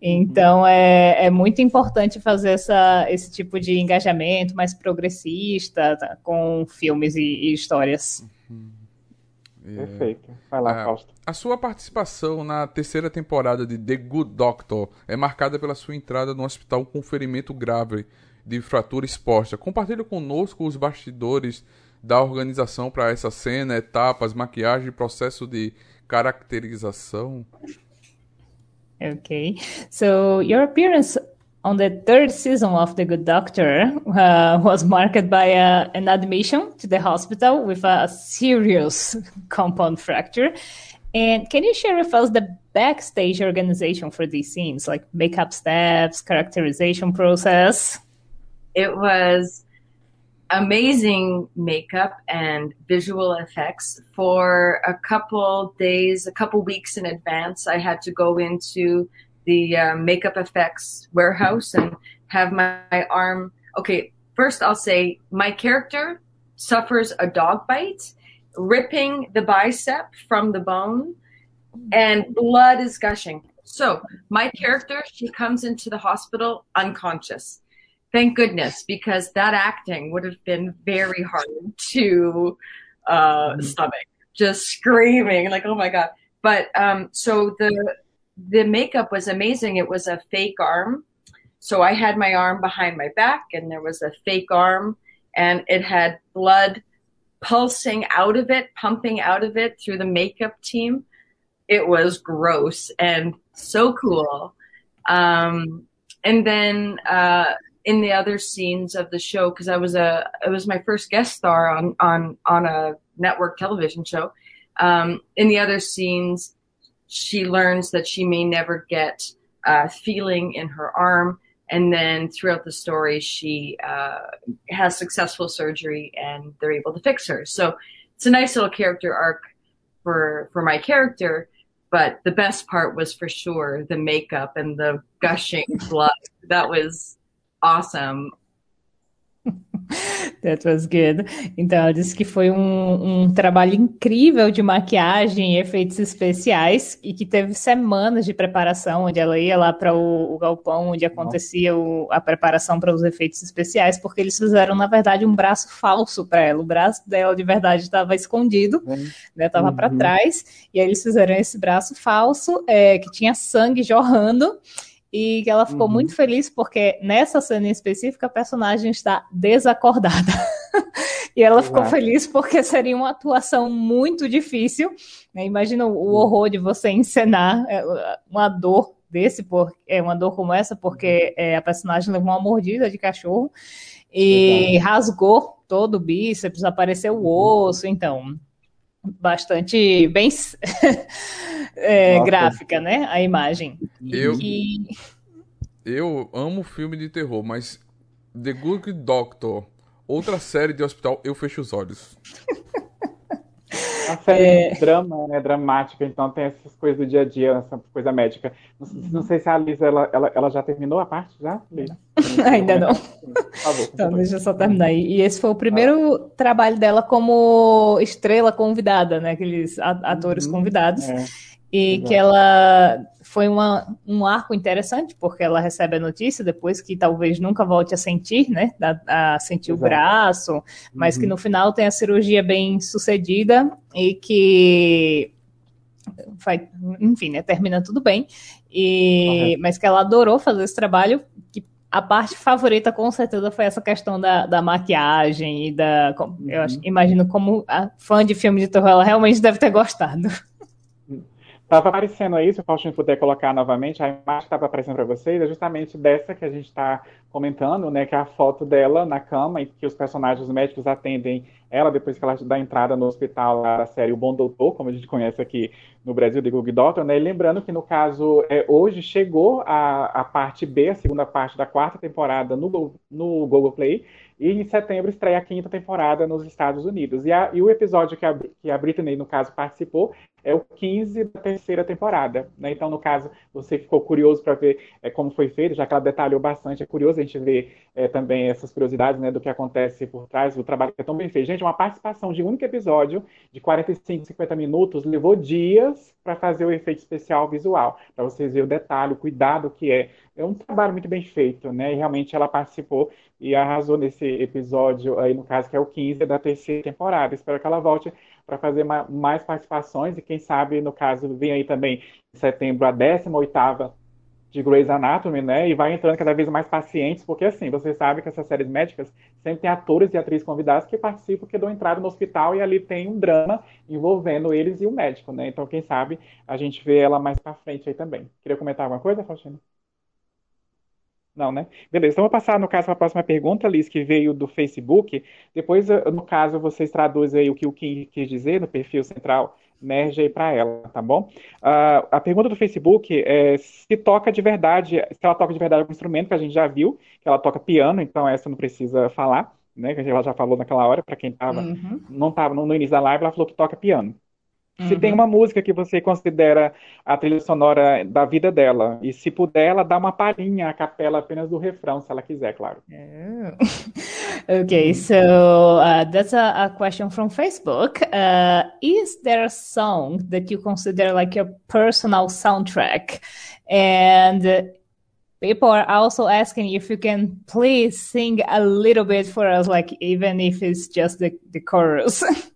Então é, é muito importante fazer essa, esse tipo de engajamento mais progressista tá, com filmes e, e histórias. Uhum. Perfeito. Vai lá, é, Fausto. A sua participação na terceira temporada de The Good Doctor é marcada pela sua entrada no hospital com ferimento grave de fratura exposta. Compartilhe conosco os bastidores da organização para essa cena, etapas, maquiagem e processo de caracterização. Okay, so your appearance on the third season of The Good Doctor uh, was marked by uh, an admission to the hospital with a serious compound fracture. And can you share with us the backstage organization for these scenes, like makeup steps, characterization process? It was amazing makeup and visual effects for a couple days, a couple weeks in advance. I had to go into the uh, makeup effects warehouse and have my, my arm. Okay, first I'll say my character suffers a dog bite, ripping the bicep from the bone, and blood is gushing. So my character, she comes into the hospital unconscious. Thank goodness, because that acting would have been very hard to uh, mm-hmm. stomach. Just screaming like, "Oh my god!" But um, so the the makeup was amazing. It was a fake arm. So I had my arm behind my back and there was a fake arm and it had blood pulsing out of it, pumping out of it through the makeup team. It was gross and so cool. Um, and then, uh, in the other scenes of the show, cause I was a, it was my first guest star on, on, on a network television show. Um, in the other scenes, she learns that she may never get uh, feeling in her arm. And then throughout the story, she uh, has successful surgery and they're able to fix her. So it's a nice little character arc for, for my character. But the best part was for sure the makeup and the gushing blood. That was awesome. That was good. Então, ela disse que foi um, um, trabalho incrível de maquiagem e efeitos especiais e que teve semanas de preparação, onde ela ia lá para o, o, galpão onde acontecia o, a preparação para os efeitos especiais, porque eles fizeram, na verdade, um braço falso para ela. O braço dela, de verdade, estava escondido, estava uhum. para trás, e aí eles fizeram esse braço falso, é, que tinha sangue jorrando e que ela ficou uhum. muito feliz porque nessa cena em específica a personagem está desacordada. e ela ficou feliz porque seria uma atuação muito difícil. Né? Imagina o horror de você encenar é, uma dor desse, por, é, uma dor como essa, porque uhum. é, a personagem levou uma mordida de cachorro e rasgou todo o bíceps, apareceu o uhum. osso, então bastante bem é, gráfica, né? A imagem. Eu, e... eu amo filme de terror, mas The Good Doctor, outra série de hospital, eu fecho os olhos. A série é... drama, né? Dramática, então tem essas coisas do dia a dia, essa coisa médica. Não, não sei se a Lisa ela, ela, ela já terminou a parte já? Ainda não. Favor, então, deixa eu só terminar aí. E esse foi o primeiro ah. trabalho dela como estrela convidada, né? Aqueles atores uhum, convidados. É. E Exato. que ela foi uma, um arco interessante, porque ela recebe a notícia depois que talvez nunca volte a sentir, né? A, a sentir Exato. o braço, mas uhum. que no final tem a cirurgia bem sucedida e que vai, enfim, né, termina tudo bem. E, mas que ela adorou fazer esse trabalho, que a parte favorita com certeza foi essa questão da, da maquiagem e da. Eu acho, uhum. imagino como a fã de filme de terror ela realmente deve ter gostado. Estava aparecendo aí, se o Faustino puder colocar novamente, a imagem que estava aparecendo para vocês é justamente dessa que a gente está comentando, né? Que é a foto dela na cama, em que os personagens médicos atendem ela, depois que ela dá entrada no hospital da série O Bom Doutor, como a gente conhece aqui no Brasil, The Good Doctor, né? E lembrando que, no caso, é, hoje chegou a, a parte B, a segunda parte da quarta temporada no, no Google Play, e em setembro estreia a quinta temporada nos Estados Unidos. E, a, e o episódio que a, que a Britney, no caso, participou é o 15 da terceira temporada. Né? Então, no caso, você ficou curioso para ver é, como foi feito, já que ela detalhou bastante. É curioso a gente ver é, também essas curiosidades né, do que acontece por trás, do trabalho que é tão bem feito. Gente, uma participação de um único episódio, de 45, 50 minutos, levou dias para fazer o efeito especial visual, para vocês verem o detalhe, o cuidado que é. É um trabalho muito bem feito, né? E realmente ela participou e arrasou nesse episódio aí, no caso, que é o 15 da terceira temporada. Espero que ela volte para fazer mais participações e quem sabe, no caso, vem aí também em setembro a 18ª de Grey's Anatomy, né? E vai entrando cada vez mais pacientes, porque assim, você sabe que essas séries médicas sempre tem atores e atrizes convidados que participam, que dão entrada no hospital e ali tem um drama envolvendo eles e o médico, né? Então, quem sabe a gente vê ela mais para frente aí também. Queria comentar alguma coisa, Faustina? Não, né? Beleza, então vou passar, no caso, para a próxima pergunta, Liz, que veio do Facebook. Depois, no caso, vocês traduzem aí o que o Kim quis dizer no perfil central, merge aí para ela, tá bom? Uh, a pergunta do Facebook é se toca de verdade, se ela toca de verdade algum instrumento, que a gente já viu, que ela toca piano, então essa não precisa falar, né? Que ela já falou naquela hora, para quem tava, uhum. não estava no início da live, ela falou que toca piano. Se tem uhum. uma música que você considera a trilha sonora da vida dela, e se puder, ela dá uma palhinha, a capela apenas do refrão, se ela quiser, claro. Oh. okay, so uh, that's a, a, question from Facebook. Uh, is there a song that you consider like your personal soundtrack? And people are also asking if you can please sing a little bit for us, like even if it's just the, the chorus.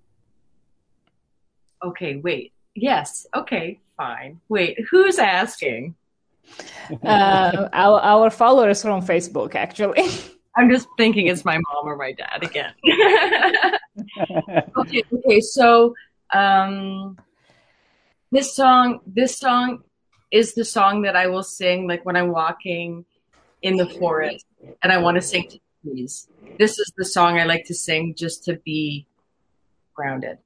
okay, wait. Yes. Okay, fine. Wait, who's asking? Uh, our, our followers from Facebook, actually. I'm just thinking it's my mom or my dad again. okay, okay. So, um, this song, this song is the song that I will sing like when I'm walking in the forest and I want to sing to trees. This is the song I like to sing just to be grounded.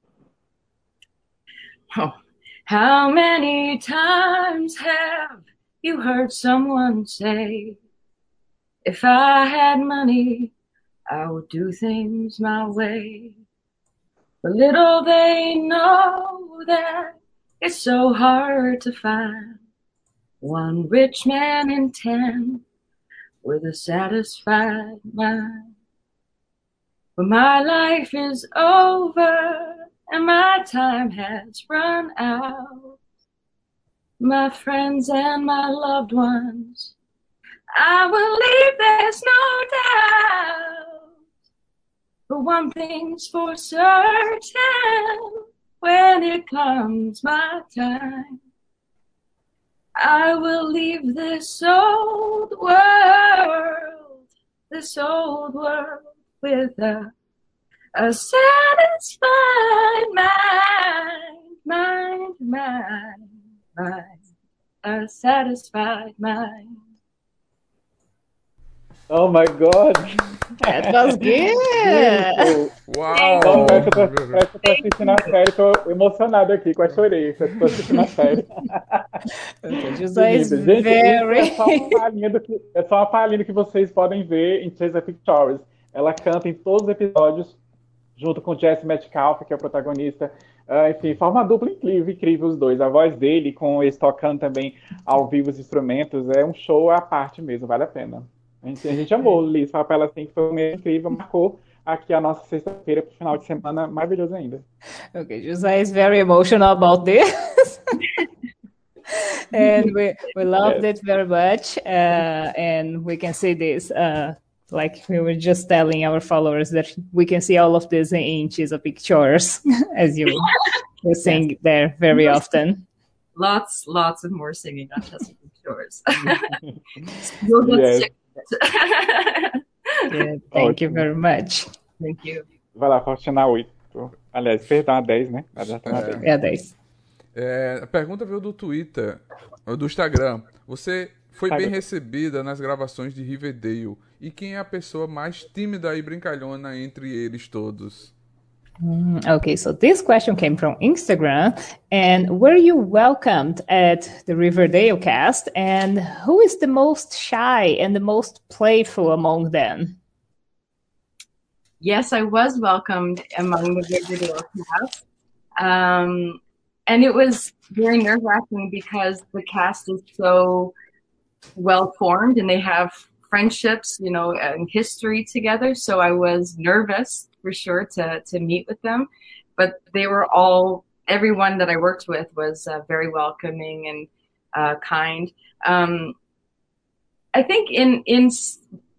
Oh, how many times have you heard someone say, if I had money, I would do things my way. But little they know that it's so hard to find one rich man in ten with a satisfied mind. But my life is over and my time has run out. My friends and my loved ones, I will leave, there's no doubt. But one thing's for certain when it comes my time. I will leave this old world, this old world with a satisfied mind, mind, mind, mind, a satisfied mind. Oh my god! That was good! Uau! Wow. Parece que eu tô, assistindo a série, tô emocionado aqui, quase chorei, parece que tô assistindo a série. Gente, very... é, só uma palhinha do que, é só uma palhinha que vocês podem ver em Chase Pictures. Ela canta em todos os episódios junto com Jesse Metcalf, que é o protagonista. Uh, enfim, forma dupla incrível, incrível os dois. A voz dele, com eles tocando também ao vivo os instrumentos, é um show à parte mesmo, vale a pena. A gente, a gente amou, Liz, fala pra ela assim que foi um mês incrível, marcou aqui a nossa sexta-feira para o final de semana maravilhoso ainda. Okay, José is very emotional about this. and we, we loved yes. it very much. Uh, and we can see this uh, like we were just telling our followers that we can see all of this in inches of pictures as you were saying there very often. lots lots of more singing on just pictures. You'll get yes. sick yeah, thank you very much. Thank you. Vai lá Faustina 8 aliás perdão a 10 né? A 10 é. a 10 é, a pergunta veio do Twitter do Instagram. Você foi bem recebida nas gravações de Riverdale. E quem é a pessoa mais tímida e brincalhona entre eles todos? Mm, okay, so this question came from Instagram. And were you welcomed at the Riverdale cast? And who is the most shy and the most playful among them? Yes, I was welcomed among the Riverdale cast. Um, and it was very nerve wracking because the cast is so well formed and they have friendships, you know, and history together. So I was nervous for sure to to meet with them, but they were all everyone that I worked with was uh, very welcoming and uh, kind. Um, I think in in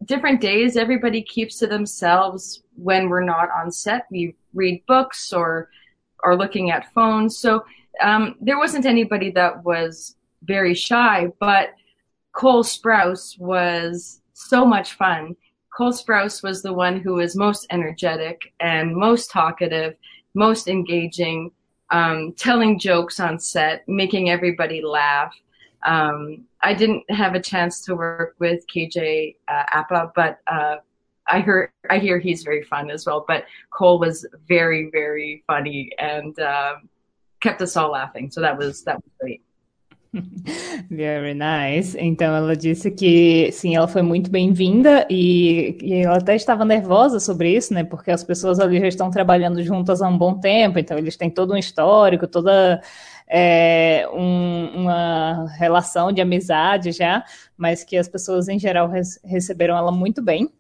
different days, everybody keeps to themselves when we're not on set. We read books or are looking at phones. So um, there wasn't anybody that was very shy, but Cole Sprouse was so much fun. Cole Sprouse was the one who was most energetic and most talkative, most engaging, um, telling jokes on set, making everybody laugh. Um, I didn't have a chance to work with KJ uh, Appa, but uh, I heard I hear he's very fun as well. But Cole was very very funny and uh, kept us all laughing, so that was that was great. Very nice. Então ela disse que sim, ela foi muito bem-vinda e, e, ela até estava nervosa sobre isso, né? Porque as pessoas ali já estão trabalhando juntas há um bom tempo, então eles têm todo um histórico, toda é, um, uma relação de amizade já, mas que as pessoas em geral receberam ela muito bem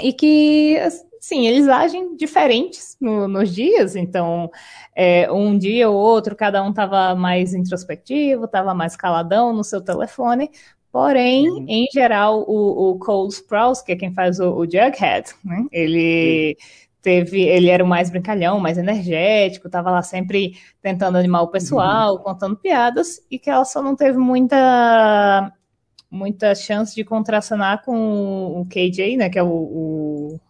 e que sim, eles agem diferentes no, nos dias, então é, um dia ou outro cada um estava mais introspectivo, estava mais caladão no seu telefone, porém, uhum. em geral, o, o Cole Sprouse, que é quem faz o, o Jughead, né, ele teve, ele era o mais brincalhão, mais energético, estava lá sempre tentando animar o pessoal, uhum. contando piadas, e que ela só não teve muita muita chance de contracenar com o KJ, né, que é o, o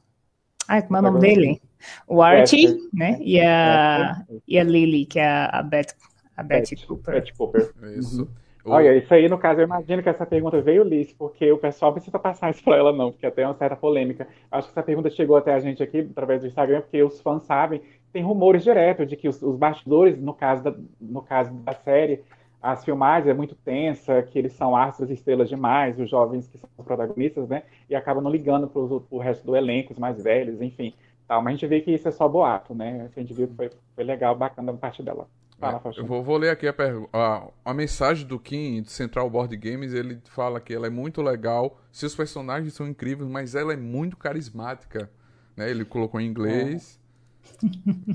Ai, como é o nome dele? O Archie, né? E a, e a Lily, que é a Beth, a Betty Cooper. Betty Cooper. Isso. Uhum. Olha, isso aí, no caso, eu imagino que essa pergunta veio Liz, porque o pessoal precisa passar isso para ela, não, porque até é uma certa polêmica. Acho que essa pergunta chegou até a gente aqui através do Instagram, porque os fãs sabem, tem rumores diretos de que os, os bastidores, no caso, da, no caso da série, as filmagens é muito tensa, que eles são astros e estrelas demais, os jovens que são os protagonistas, né? E acabam não ligando para o resto do elenco, os mais velhos, enfim. Tal. Mas a gente vê que isso é só boato, né? A gente viu que foi, foi legal, bacana da parte dela. Fala, é, eu vou, vou, ler aqui a, a, a, mensagem do Kim, do Central Board Games. Ele fala que ela é muito legal, seus personagens são incríveis, mas ela é muito carismática. Né? Ele colocou em inglês.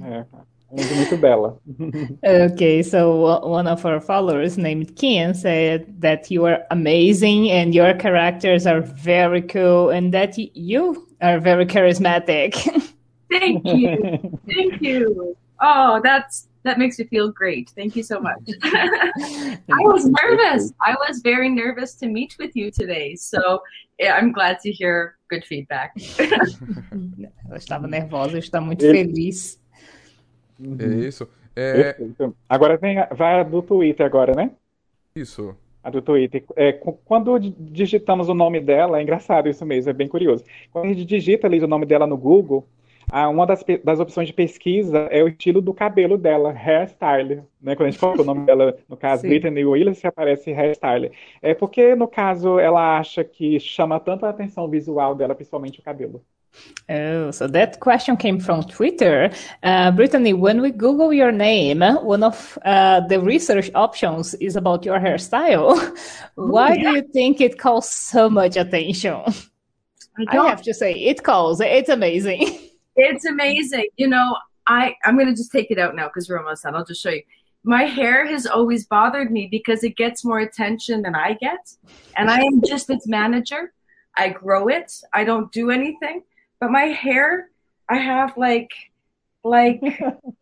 É. é. Muito bela. okay, so one of our followers named Kian said that you are amazing and your characters are very cool and that you are very charismatic. Thank you. Thank you. Oh, that's that makes me feel great. Thank you so much. I was nervous. I was very nervous to meet with you today. So yeah, I'm glad to hear good feedback. Ela estava nervosa, está muito feliz. Uhum. É isso. É... Agora vem a, vai a do Twitter agora, né? Isso. A do Twitter. É, quando digitamos o nome dela, é engraçado isso mesmo, é bem curioso. Quando a gente digita ali o nome dela no Google, uma das, das opções de pesquisa é o estilo do cabelo dela, hairstyle. Né? Quando a gente coloca o nome dela, no caso, Sim. Brittany Williams, aparece hairstyle. É porque, no caso, ela acha que chama tanto a atenção visual dela, principalmente o cabelo. Oh, so that question came from Twitter. Uh, Brittany, when we Google your name, one of uh, the research options is about your hairstyle. Why yeah. do you think it calls so much attention? I, I have to say, it calls. It's amazing. It's amazing. You know, I I'm gonna just take it out now because we're almost done. I'll just show you. My hair has always bothered me because it gets more attention than I get, and I am just its manager. I grow it. I don't do anything but my hair, I have like, like,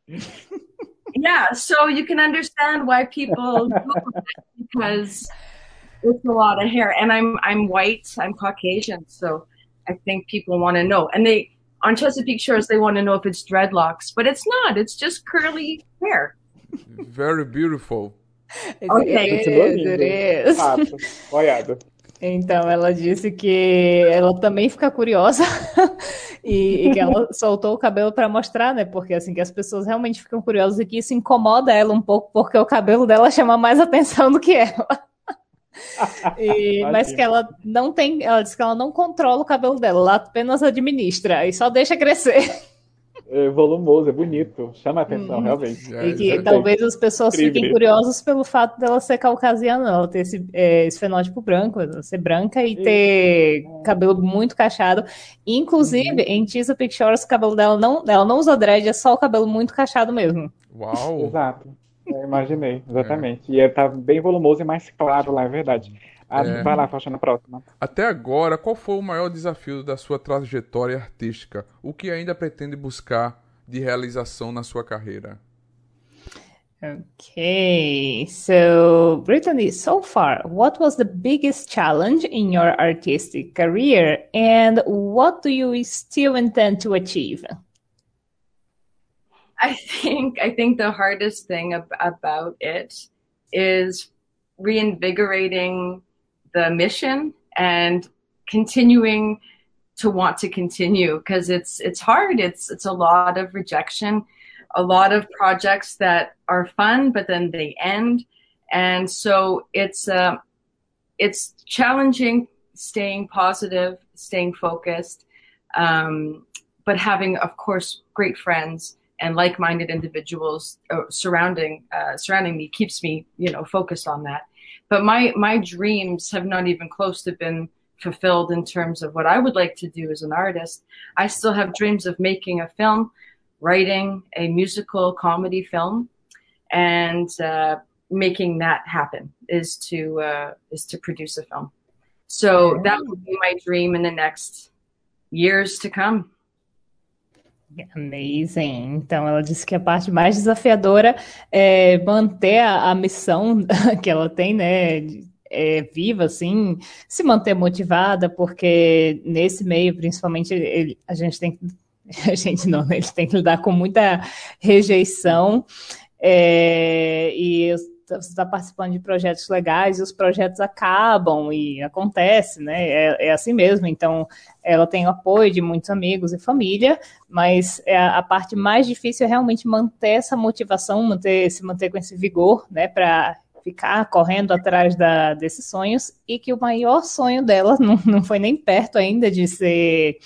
yeah. So you can understand why people because it's a lot of hair, and I'm I'm white, I'm Caucasian, so I think people want to know, and they on Chesapeake Shores they want to know if it's dreadlocks, but it's not. It's just curly hair. Very beautiful. okay. It is, it is. Ah, Olhada. Oh, Então, ela disse que ela também fica curiosa e, e, que ela soltou o cabelo para mostrar, né? Porque assim que as pessoas realmente ficam curiosas e que isso incomoda ela um pouco porque o cabelo dela chama mais atenção do que ela. E, mas que ela não tem, ela diz que ela não controla o cabelo dela, ela apenas administra e só deixa crescer. É volumoso, é bonito, chama a atenção, hum. realmente. E que é, talvez as pessoas incrível. fiquem curiosas pelo fato dela ser caucasiana, ela ter esse, é, esse fenótipo branco, ser branca e ter cabelo muito cachado. Inclusive, uhum. em Tisa Pictures, o cabelo dela não, ela não usa dread, é só o cabelo muito cachado mesmo. Uau! Exato. Eu imaginei, exatamente. É. E ele tá bem volumoso e mais claro lá, é verdade. Ah, é. Vai lá, Fausto, na próxima. Até agora, qual foi o maior desafio da sua trajetória artística? O que ainda pretende buscar de realização na sua carreira? Okay, so Brittany, so far, what was the biggest challenge in your artistic career and what do you still intend to achieve? I think I think the hardest thing ab- about it is reinvigorating the mission and continuing to want to continue because it's it's hard. It's it's a lot of rejection a lot of projects that are fun but then they end. And so it's uh, it's challenging staying positive staying focused um, but having of course great friends and like-minded individuals uh, surrounding uh, surrounding me keeps me you know focused on that but my my dreams have not even close to been fulfilled in terms of what I would like to do as an artist. I still have dreams of making a film, writing a musical comedy film, and uh, making that happen is to uh, is to produce a film. So that would be my dream in the next years to come. Amazing. Então, ela disse que a parte mais desafiadora é manter a, a missão que ela tem, né? É, viva, assim, se manter motivada, porque nesse meio, principalmente, ele, a gente tem. A gente não, né? Ele tem que lidar com muita rejeição. É, e você está participando de projetos legais e os projetos acabam e acontece, né? É, é, assim mesmo. Então, ela tem o apoio de muitos amigos e família, mas é a, a parte mais difícil é realmente manter essa motivação, manter, se manter com esse vigor, né? Para ficar correndo atrás da, desses sonhos e que o maior sonho dela não, não foi nem perto ainda de ser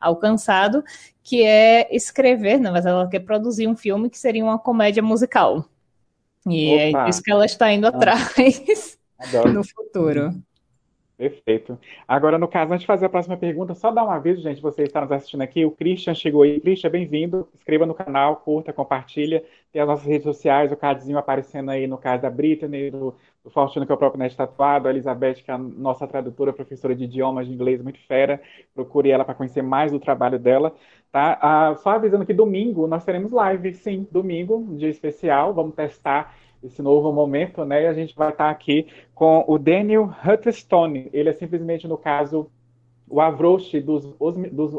alcançado, que é escrever, não, mas ela quer produzir um filme que seria uma comédia musical. E é Opa. é isso que ela está indo atrás Adoro. no futuro. Perfeito. Agora, no caso, antes de fazer a próxima pergunta, só dar um aviso, gente, você está nos assistindo aqui, o Christian chegou aí. Christian, bem-vindo. Inscreva no canal, curta, compartilha. Tem as nossas redes sociais, o cardzinho aparecendo aí no caso da Brittany, do, do Faustino, que é o próprio Nerd Tatuado, a Elizabeth, que é a nossa tradutora, professora de idiomas de inglês muito fera. Procure ela para conhecer mais do trabalho dela. Tá? Ah, só avisando que domingo nós teremos live, sim, domingo, um dia especial. Vamos testar esse novo momento, né? E a gente vai estar aqui com o Daniel Hutterstone. Ele é simplesmente, no caso, o Avroche dos, os, dos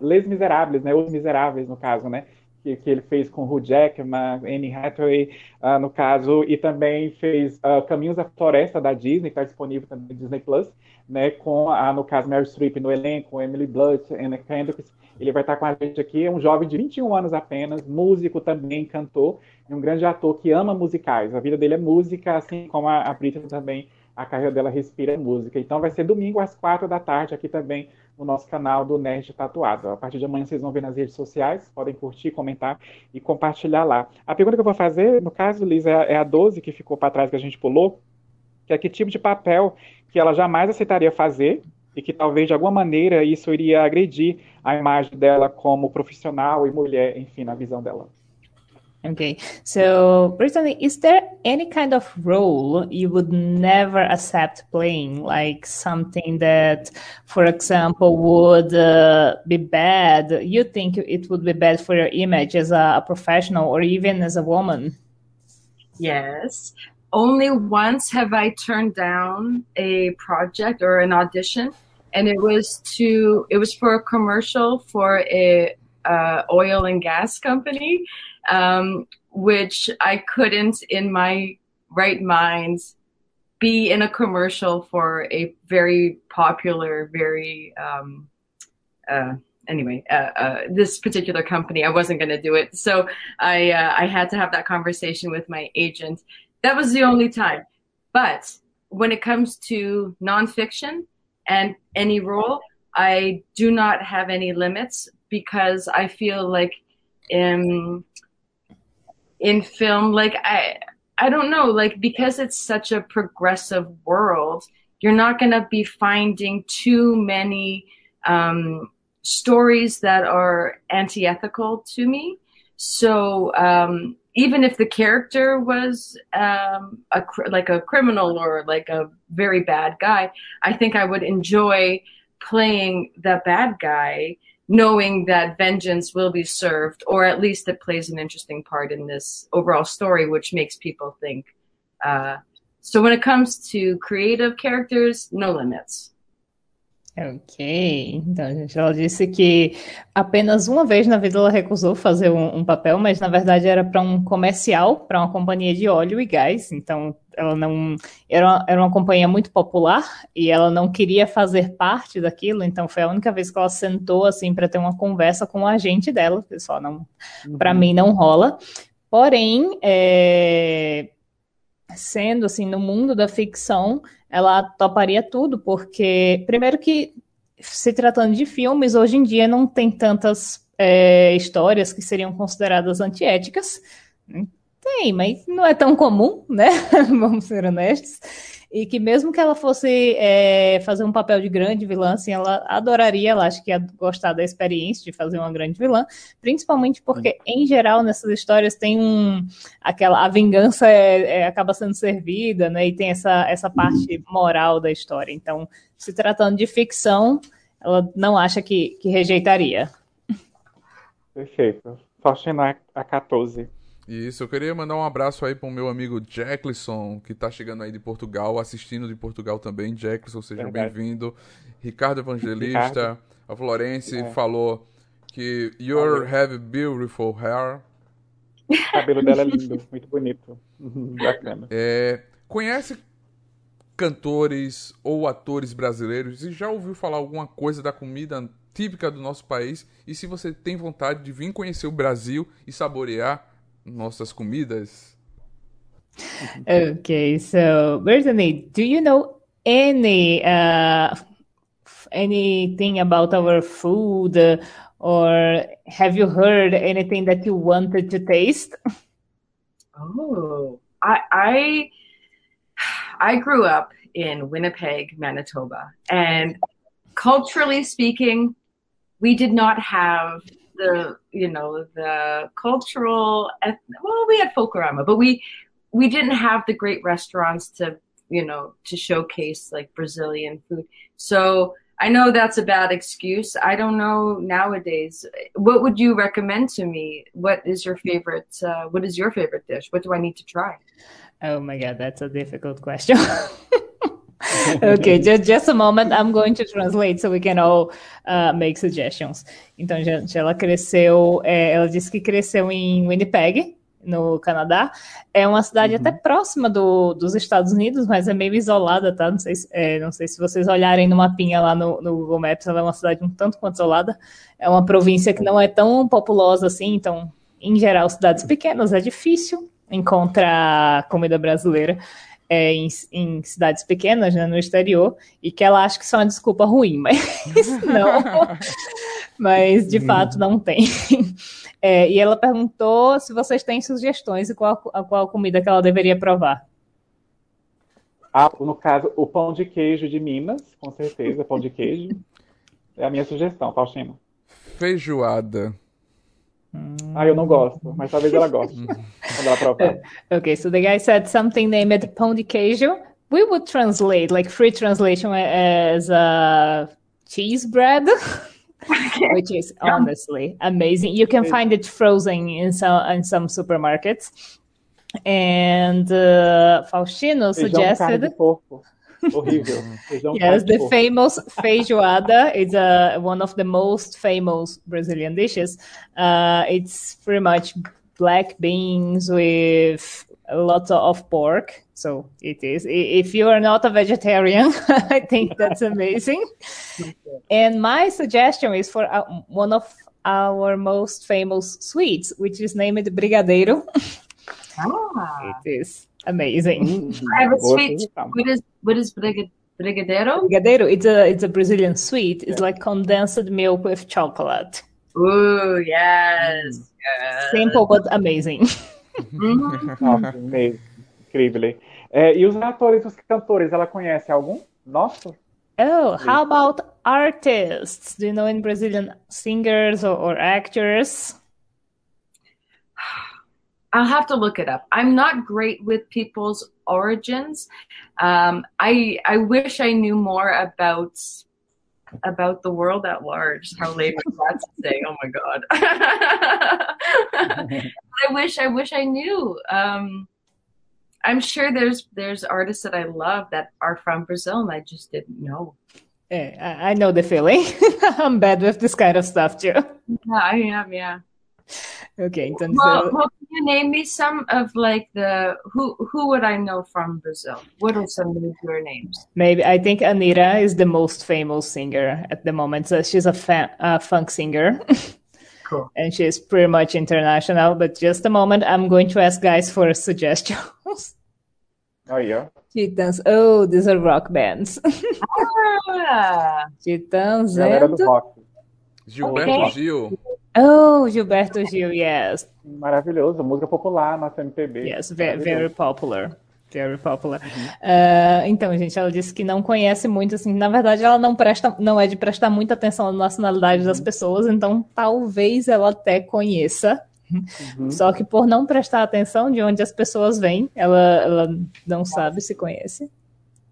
Les Miserables, né? Os Miseráveis, no caso, né? Que, que ele fez com Hugh Jackman, Anne Hathaway, uh, no caso, e também fez uh, Caminhos da Floresta da Disney, que está disponível também no Disney Plus, né? Com, a, no caso, Mary Streep no elenco, Emily Blunt, Anna Kendrick. Ele vai estar com a gente aqui, é um jovem de 21 anos apenas, músico também, cantor, e um grande ator que ama musicais. A vida dele é música, assim como a, a também, a carreira dela respira música. Então vai ser domingo às quatro da tarde aqui também no nosso canal do Nerd Tatuado. A partir de amanhã vocês vão ver nas redes sociais, podem curtir, comentar e compartilhar lá. A pergunta que eu vou fazer, no caso, Liz, é, é a 12 que ficou para trás que a gente pulou, que é que tipo de papel que ela jamais aceitaria fazer e que talvez de alguma maneira isso iria agredir a imagem dela como profissional e mulher, enfim, na visão dela. Okay, so Brittany, is there any kind of role you would never accept playing, like something that, for example, would uh, be bad? You think it would be bad for your image as a, a professional or even as a woman? Yes. Only once have I turned down a project or an audition, and it was to it was for a commercial for a uh, oil and gas company um, which I couldn't in my right mind be in a commercial for a very popular, very um, uh, anyway, uh, uh, this particular company, I wasn't going to do it. So I, uh, I had to have that conversation with my agent. That was the only time. But when it comes to nonfiction and any role, I do not have any limits because I feel like in in film, like I I don't know, like because it's such a progressive world, you're not going to be finding too many um, stories that are anti-ethical to me. So um, even if the character was um, a like a criminal or like a very bad guy, I think I would enjoy playing the bad guy, knowing that vengeance will be served, or at least it plays an interesting part in this overall story, which makes people think. Uh, so when it comes to creative characters, no limits. Ok, então, gente, ela disse que apenas uma vez na vida ela recusou fazer um, um papel, mas na verdade era para um comercial, para uma companhia de óleo e gás. Então, ela não era uma, era uma companhia muito popular e ela não queria fazer parte daquilo. Então, foi a única vez que ela sentou assim para ter uma conversa com o agente dela. Pessoal, não, uhum. para mim não rola. Porém, é, sendo assim no mundo da ficção ela toparia tudo, porque, primeiro, que se tratando de filmes, hoje em dia não tem tantas é, histórias que seriam consideradas antiéticas. Tem, mas não é tão comum, né? Vamos ser honestos e que mesmo que ela fosse é, fazer um papel de grande vilã, assim, ela adoraria, ela acho que ia gostar da experiência de fazer uma grande vilã, principalmente porque, em geral, nessas histórias tem um, aquela, a vingança é, é, acaba sendo servida, né, e tem essa, essa parte moral da história, então, se tratando de ficção, ela não acha que, que rejeitaria. Perfeito. Faustina a 14. Isso, eu queria mandar um abraço aí para o meu amigo Jackson, que está chegando aí de Portugal, assistindo de Portugal também. Jackson, seja bem-vindo. Ricardo Evangelista, Ricardo. a Florence é. falou que you have beautiful hair. O cabelo dela é lindo, muito bonito. Bacana. É, conhece cantores ou atores brasileiros e já ouviu falar alguma coisa da comida típica do nosso país? E se você tem vontade de vir conhecer o Brasil e saborear nossas comidas. okay, so Brittany, do you know any uh, anything about our food, uh, or have you heard anything that you wanted to taste? Oh, I I I grew up in Winnipeg, Manitoba, and culturally speaking, we did not have the you know the cultural well we had folklorama but we we didn't have the great restaurants to you know to showcase like brazilian food. So i know that's a bad excuse. I don't know nowadays. What would you recommend to me? What is your favorite uh, what is your favorite dish? What do i need to try? Oh my god that's a difficult question okay, just, just a moment. I'm going to translate so we can all uh, make suggestions. Então, gente, ela cresceu, é, ela disse que cresceu em Winnipeg, no Canadá. É uma cidade uhum. até próxima do, dos Estados Unidos, mas é meio isolada, tá? Não sei, se, é, não sei se vocês olharem no mapinha lá no, no Google Maps, ela é uma cidade um tanto quanto isolada. É uma província que não é tão populosa assim, então, em geral, cidades pequenas é difícil encontrar comida brasileira é, em, em, cidades pequenas, né, no exterior, e que ela acha que isso é uma desculpa ruim, mas não. mas de fato não tem. É, e ela perguntou se vocês têm sugestões e qual, qual comida que ela deveria provar. Ah, no caso, o pão de queijo de Minas, com certeza, pão de queijo. É a minha sugestão, Faustina. Feijoada. Ah, eu não gosto, mas talvez ela goste. quando ela provar. Okay, so the guy said something named pão de queijo. We would translate, like free translation, as uh, cheese bread. which is honestly amazing. You can find it frozen in some in some supermarkets. And uh, Faustino suggested. Horrível. yes, the famous feijoada is uh, one of the most famous Brazilian dishes. Uh, it's pretty much black beans with lots of pork. So it is. If you are not a vegetarian, I think that's amazing. and my suggestion is for uh, one of our most famous sweets, which is named Brigadeiro. Ah. It is amazing. Hum, I have a sweet. What is what is briga- brigadeiro? Brigadeiro, it's a it's a Brazilian sweet. It's like condensed milk with chocolate. Ooh, yes. yes. Simple but amazing. Mm. Nossa. Incrível. É, e os atores, os cantores, ela conhece algum? Nossa? Oh, how about artists? Do you know any Brazilian singers or, or actors? I'll have to look it up. I'm not great with people's origins. Um, I I wish I knew more about about the world at large. How late was that to say? Oh my god. I wish I wish I knew. Um, I'm sure there's there's artists that I love that are from Brazil and I just didn't know. I, I know the feeling. I'm bad with this kind of stuff too. Yeah, I am. Yeah. Okay, então Well, well, can you name me some of like the who who would I know from Brazil? What are some of your names? maybe I think Anira is the most famous singer at the moment. So she's a fa- a funk singer. Cool. and she's pretty much international. But just a moment, I'm going to ask guys for suggestions. Aí, ó. Titãs. Oh, these are rock bands. Ah, Titãs Galera and... do rock. Gilberto Ok. Gil. Oh, Gilberto Gil, yes. Maravilhoso. Música popular, nossa MPB. Yes, very, very popular. Very popular. Ah, então, gente, ela disse que não conhece muito, assim, na verdade ela não presta, não é de prestar muita atenção na nacionalidade das pessoas, então talvez ela até conheça. Uhum. Só que por não prestar atenção de onde as pessoas vêm, ela, ela não sabe se conhece.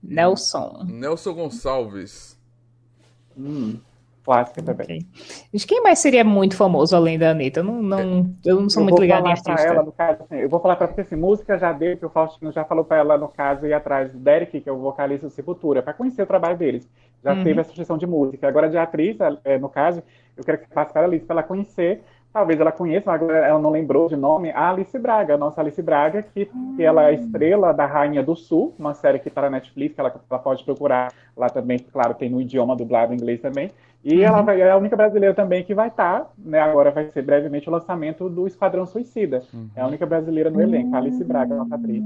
Nelson. Nelson Gonçalves. Hum, clássica também. Gente, quem mais seria muito famoso além da Anitta? Eu não, não, eu não sou Eu muito vou ligada em artista. ela, no caso, assim, eu vou falar pra você assim, música já deu, que o Faustino já falou pra ela, no caso, ir atrás do Derek, que é o vocalista do Sepultura, pra conhecer o trabalho deles. Já Uhum. teve a sugestão de música. Agora, de atriz, é, no caso, eu quero que você faça para a Alice, pra ela conhecer, talvez ela conheça, mas agora ela não lembrou de nome, a Alice Braga, a nossa Alice Braga, que, que ela é a estrela da Rainha do Sul, uma série que está na Netflix, que ela, ela pode procurar lá também, claro, tem no idioma dublado em inglês também. E ela vai, é a única brasileira também que vai estar, né? Agora vai ser brevemente o lançamento do Esquadrão Suicida. É a única brasileira no elenco, a Alice Braga, nossa atriz.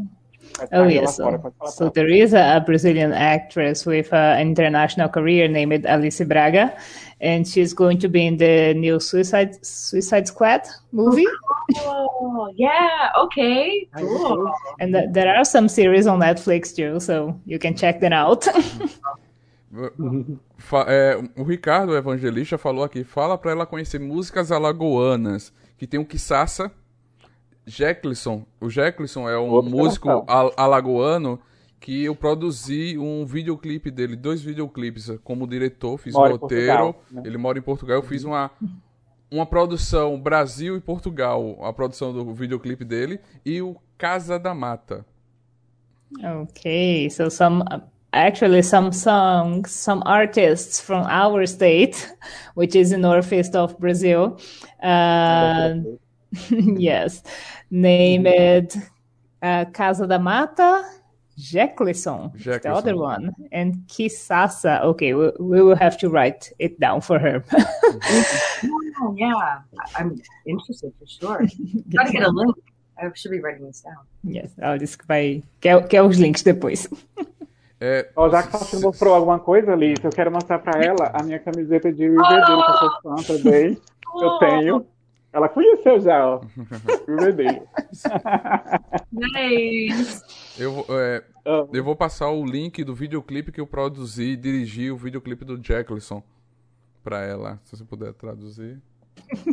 Oh, yes. So pra there is a, Brazilian actress with an international career named Alice Braga, and she's going to be in the new Suicide Suicide Squad movie. oh yeah, okay, cool. And th- there are some series on Netflix too, so you can check them out. É, o Ricardo, o evangelista, falou aqui: fala pra ela conhecer músicas alagoanas, que tem o Kissassa, Jeklison. O Jeklison é um Outra músico al- alagoano que eu produzi um videoclipe dele, dois videoclipes como diretor, fiz Mora o em roteiro. Portugal, né? Ele mora em Portugal, eu fiz uma uma produção Brasil e Portugal, a produção do videoclipe dele e o Casa da Mata. okay, so some actually some songs, some artists from our state, which is in northeast of Brazil. Uh, yes, named uh, Casa da Mata, Jeclison, is the other one, and Kisasa. Okay, we, we will have to write it down for her. Oh, yeah, I- I'm interested for sure. Gotta get a link. I should be writing this down. yes, ela disse que vai quer, quer os links depois. É, Ó, já que a Faustino mostrou alguma coisa, Alice, eu quero mostrar pra ela a minha camiseta de Riverdale, que eu sou fã também. Eu tenho. Ela conheceu já, ó. Riverdale. Nice. eu, vou- é, Ah, Eu vou passar o link do videoclipe que eu produzi e dirigi o videoclipe do Jacklison pra ela, se você puder traduzir.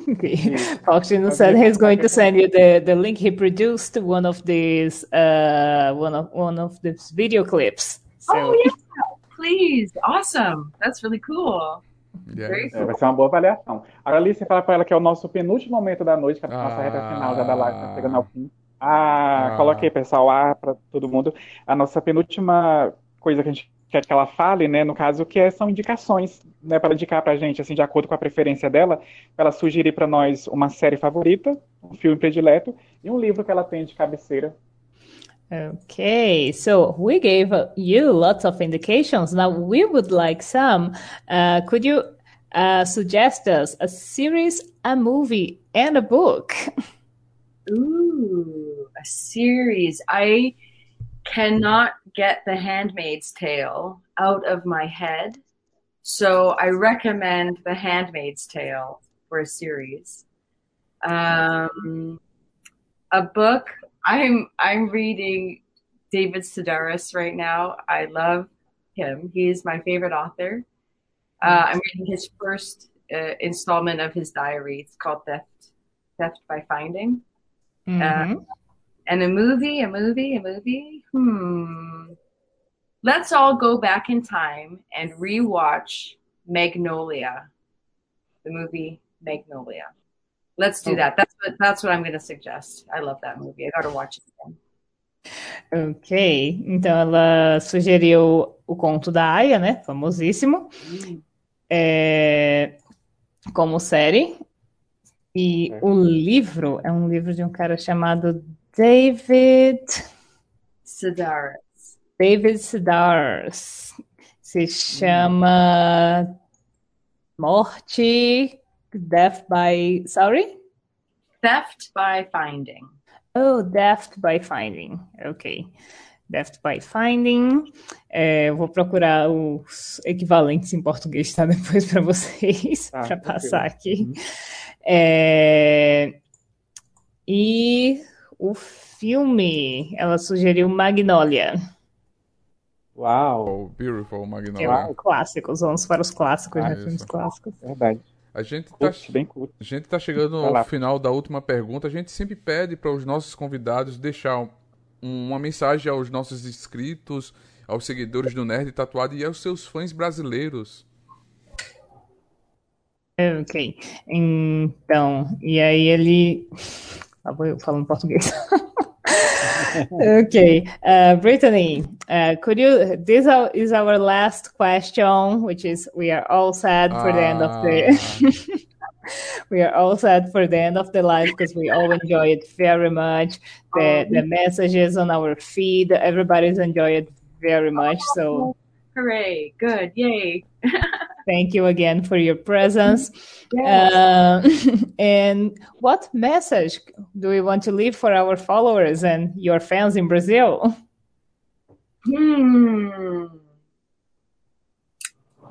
Okay. Faustino said he's going to send you the, the link. He produced one of these uh one of one of these video clips. So Oh yeah, please. Awesome. That's really cool. Yeah. É, vai ser uma boa avaliação. Agora, Alice, fala pra ela que é o nosso penúltimo momento da noite, que a nossa Ah. reta final já da live tá chegando ao fim. Ah, Ah. coloquei, pessoal, ah, pra todo mundo. A nossa penúltima coisa que a gente quer que ela fale, né, no caso, que é- são indicações, né, para indicar pra gente, assim, de acordo com a preferência dela, ela sugerir pra nós uma série favorita, um filme predileto e um livro que ela tem de cabeceira. Okay, so we gave you lots of indications. Now we would like some. Uh, could you uh, suggest us a series, a movie, and a book? Ooh, a series. I cannot get The Handmaid's Tale out of my head. So I recommend The Handmaid's Tale for a series. Um, a book. I'm I'm reading David Sedaris right now. I love him. He's my favorite author. Uh, I'm reading his first uh, installment of his diary. It's called Theft Theft by Finding. Mhm. Uh, and a movie, a movie, a movie. Hmm. Let's all go back in time and rewatch Magnolia, the movie Magnolia. Let's do Oh. that. That's what that's what I'm going to suggest. I love that movie. I got to watch it again. Ok, então ela sugeriu o conto da Aya, né? Famosíssimo, é, como série. E o livro é um livro de um cara chamado David. Sedaris. David Sedaris. Se chama Morte, Death by. Sorry? Theft by Finding. Oh, Death by Finding. Ok. Death by Finding. É, vou procurar os equivalentes em português, tá? Depois para vocês, Tá, para passar aqui. É, e o filme, ela sugeriu Magnolia. Uau, Oh, beautiful, Que é Magnolia. um clássicos, vamos para os clássicos, Ah, né? Filmes clássicos. verdade. A gente tá, gente tá chegando ao final da última pergunta. A gente sempre pede para os nossos convidados deixar um- uma mensagem aos nossos inscritos, aos seguidores do Nerd Tatuado e aos seus fãs brasileiros. Ok. Então, e aí ele. Ah, vou eu falando português. Okay. Uh, Brittany, uh, could you? This is our last question, which is we are all sad for the end of the. we are all sad for the end of the live because we all enjoy it very much. The the messages on our feed, everybody's enjoyed it very much. So Hooray! Good. Yay. thank you again for your presence. Yes. Uh, and what message do we want to leave for our followers and your fans in Brazil? Hmm.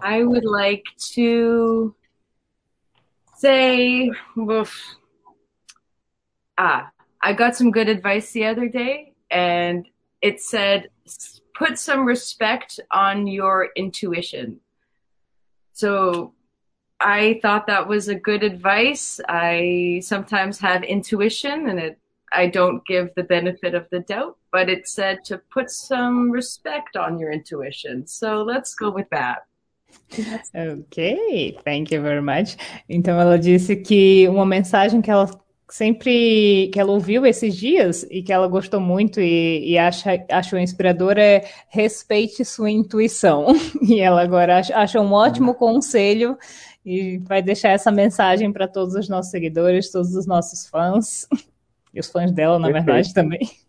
I would like to say, oof. ah, I got some good advice the other day, and it said, put some respect on your intuition. So I thought that was a good advice. I sometimes have intuition and it I don't give the benefit of the doubt, but it said to put some respect on your intuition. So let's go with that. Ok, thank you very much. Então ela disse que uma mensagem que ela sempre que ela ouviu esses dias e que ela gostou muito e, e acha, achou inspiradora é respeite sua intuição. E ela agora acha, acha um ótimo conselho e vai deixar essa mensagem para todos os nossos seguidores, todos os nossos fãs e os fãs dela, na Perfeito. verdade, também.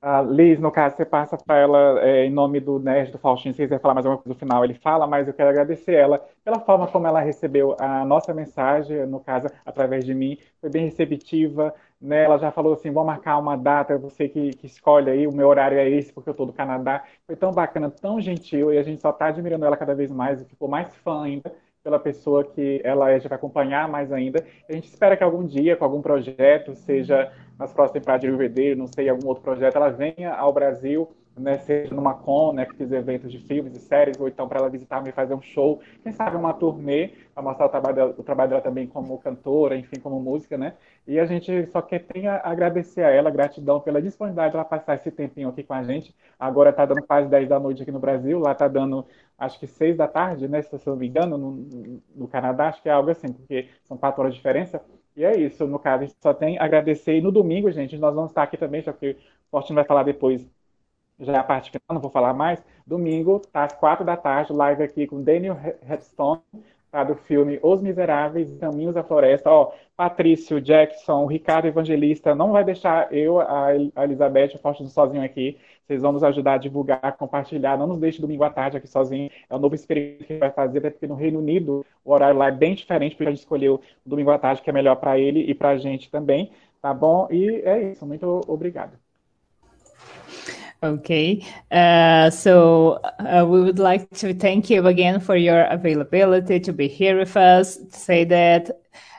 Ah, Liz, no caso, você passa para ela é, em nome do Nerd do Faustinho, se quiser falar mais alguma coisa no final, ele fala, mas eu quero agradecer ela pela forma como ela recebeu a nossa mensagem, no caso, através de mim, foi bem receptiva, né? Ela já falou assim, vou marcar uma data, você que, que escolhe aí, o meu horário é esse, porque eu tô do Canadá. Foi tão bacana, tão gentil, e a gente só tá admirando ela cada vez mais, ficou mais fã ainda pela pessoa que ela é, gente vai acompanhar mais ainda. A gente espera que algum dia, com algum projeto, seja nas próximas temporadas de Rio Verdeiro, não sei, algum outro projeto, ela venha ao Brasil, né, seja numa con, né, que fiz eventos de filmes e séries, ou então para ela visitar e fazer um show, quem sabe uma turnê, para mostrar o trabalho, dela, o trabalho dela também como cantora, enfim, como música, né? E a gente só quer tem a agradecer a ela, gratidão pela disponibilidade de ela passar esse tempinho aqui com a gente. Agora tá dando quase 10 da noite aqui no Brasil, lá tá dando acho que 6 da tarde, né? Se eu não me engano, no, no Canadá, acho que é algo assim, porque são 4 horas de diferença. E é isso, no caso, a gente só tem a agradecer. E no domingo, gente, nós vamos estar aqui também, só que o Fortino vai falar depois, já é a parte final, não vou falar mais. Domingo, às 4 da tarde, live aqui com Daniel Redstone, tá, do filme Os Miseráveis, Caminhos da Floresta. Ó, Patrício, Jackson, Ricardo Evangelista, não vai deixar eu, a Elizabeth, o Faustino sozinho aqui. Vocês vão nos ajudar a divulgar, compartilhar. Não nos deixe domingo à tarde aqui sozinho. É um novo experimento que vai fazer, até porque no Reino Unido o horário lá é bem diferente, porque a gente escolheu domingo à tarde, que é melhor para ele e para a gente também. Tá bom? E é isso. Muito obrigado. Okay, uh, so uh, we would like to thank you again for your availability to be here with us. Say that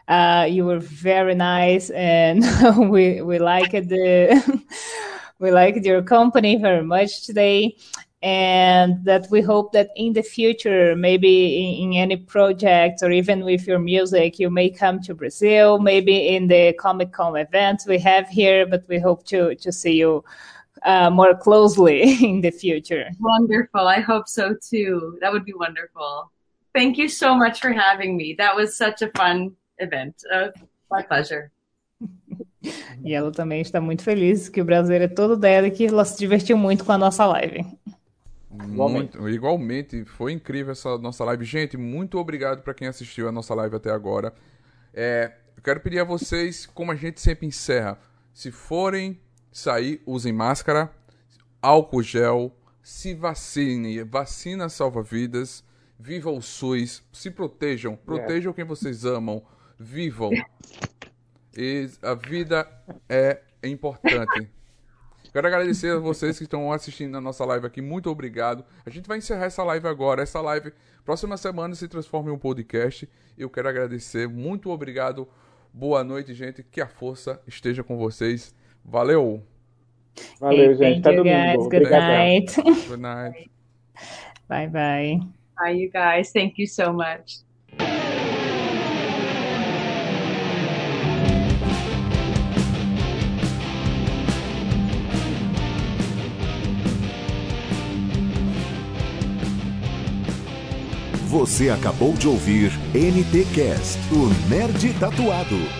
uh, you were very nice, and we we liked the we liked your company very much today, and that we hope that in the future, maybe in, in any project or even with your music, you may come to Brazil, maybe in the Comic Con events we have here. But we hope to to see you uh, more closely in the future. Wonderful. I hope so too. That would be wonderful. Thank you so much for having me. That was such a fun event. Uh, my pleasure. E ela também está muito feliz que o brasileiro é todo dela e que ela se divertiu muito com a nossa live. Muito, igualmente, foi incrível essa nossa live. Gente, muito obrigado para quem assistiu a nossa live até agora. É, eu quero pedir a vocês, como a gente sempre encerra, se forem sair, usem máscara, álcool gel, se vacine, vacina salva vidas, viva o SUS, se protejam, protejam quem vocês amam, vivam. E a vida é importante. Quero agradecer a vocês que estão assistindo a nossa live aqui. Muito obrigado. A gente vai encerrar essa live agora. Essa live, próxima semana, se transforma em um podcast. Eu quero agradecer. Muito obrigado. Boa noite, gente. Que a força esteja com vocês. Valeu! Valeu, hey, gente. Até domingo. Good Obrigado. night. Good night. Bye bye. Bye, you guys. Thank you so much. Você acabou de ouvir NTcast, o Nerd Tatuado.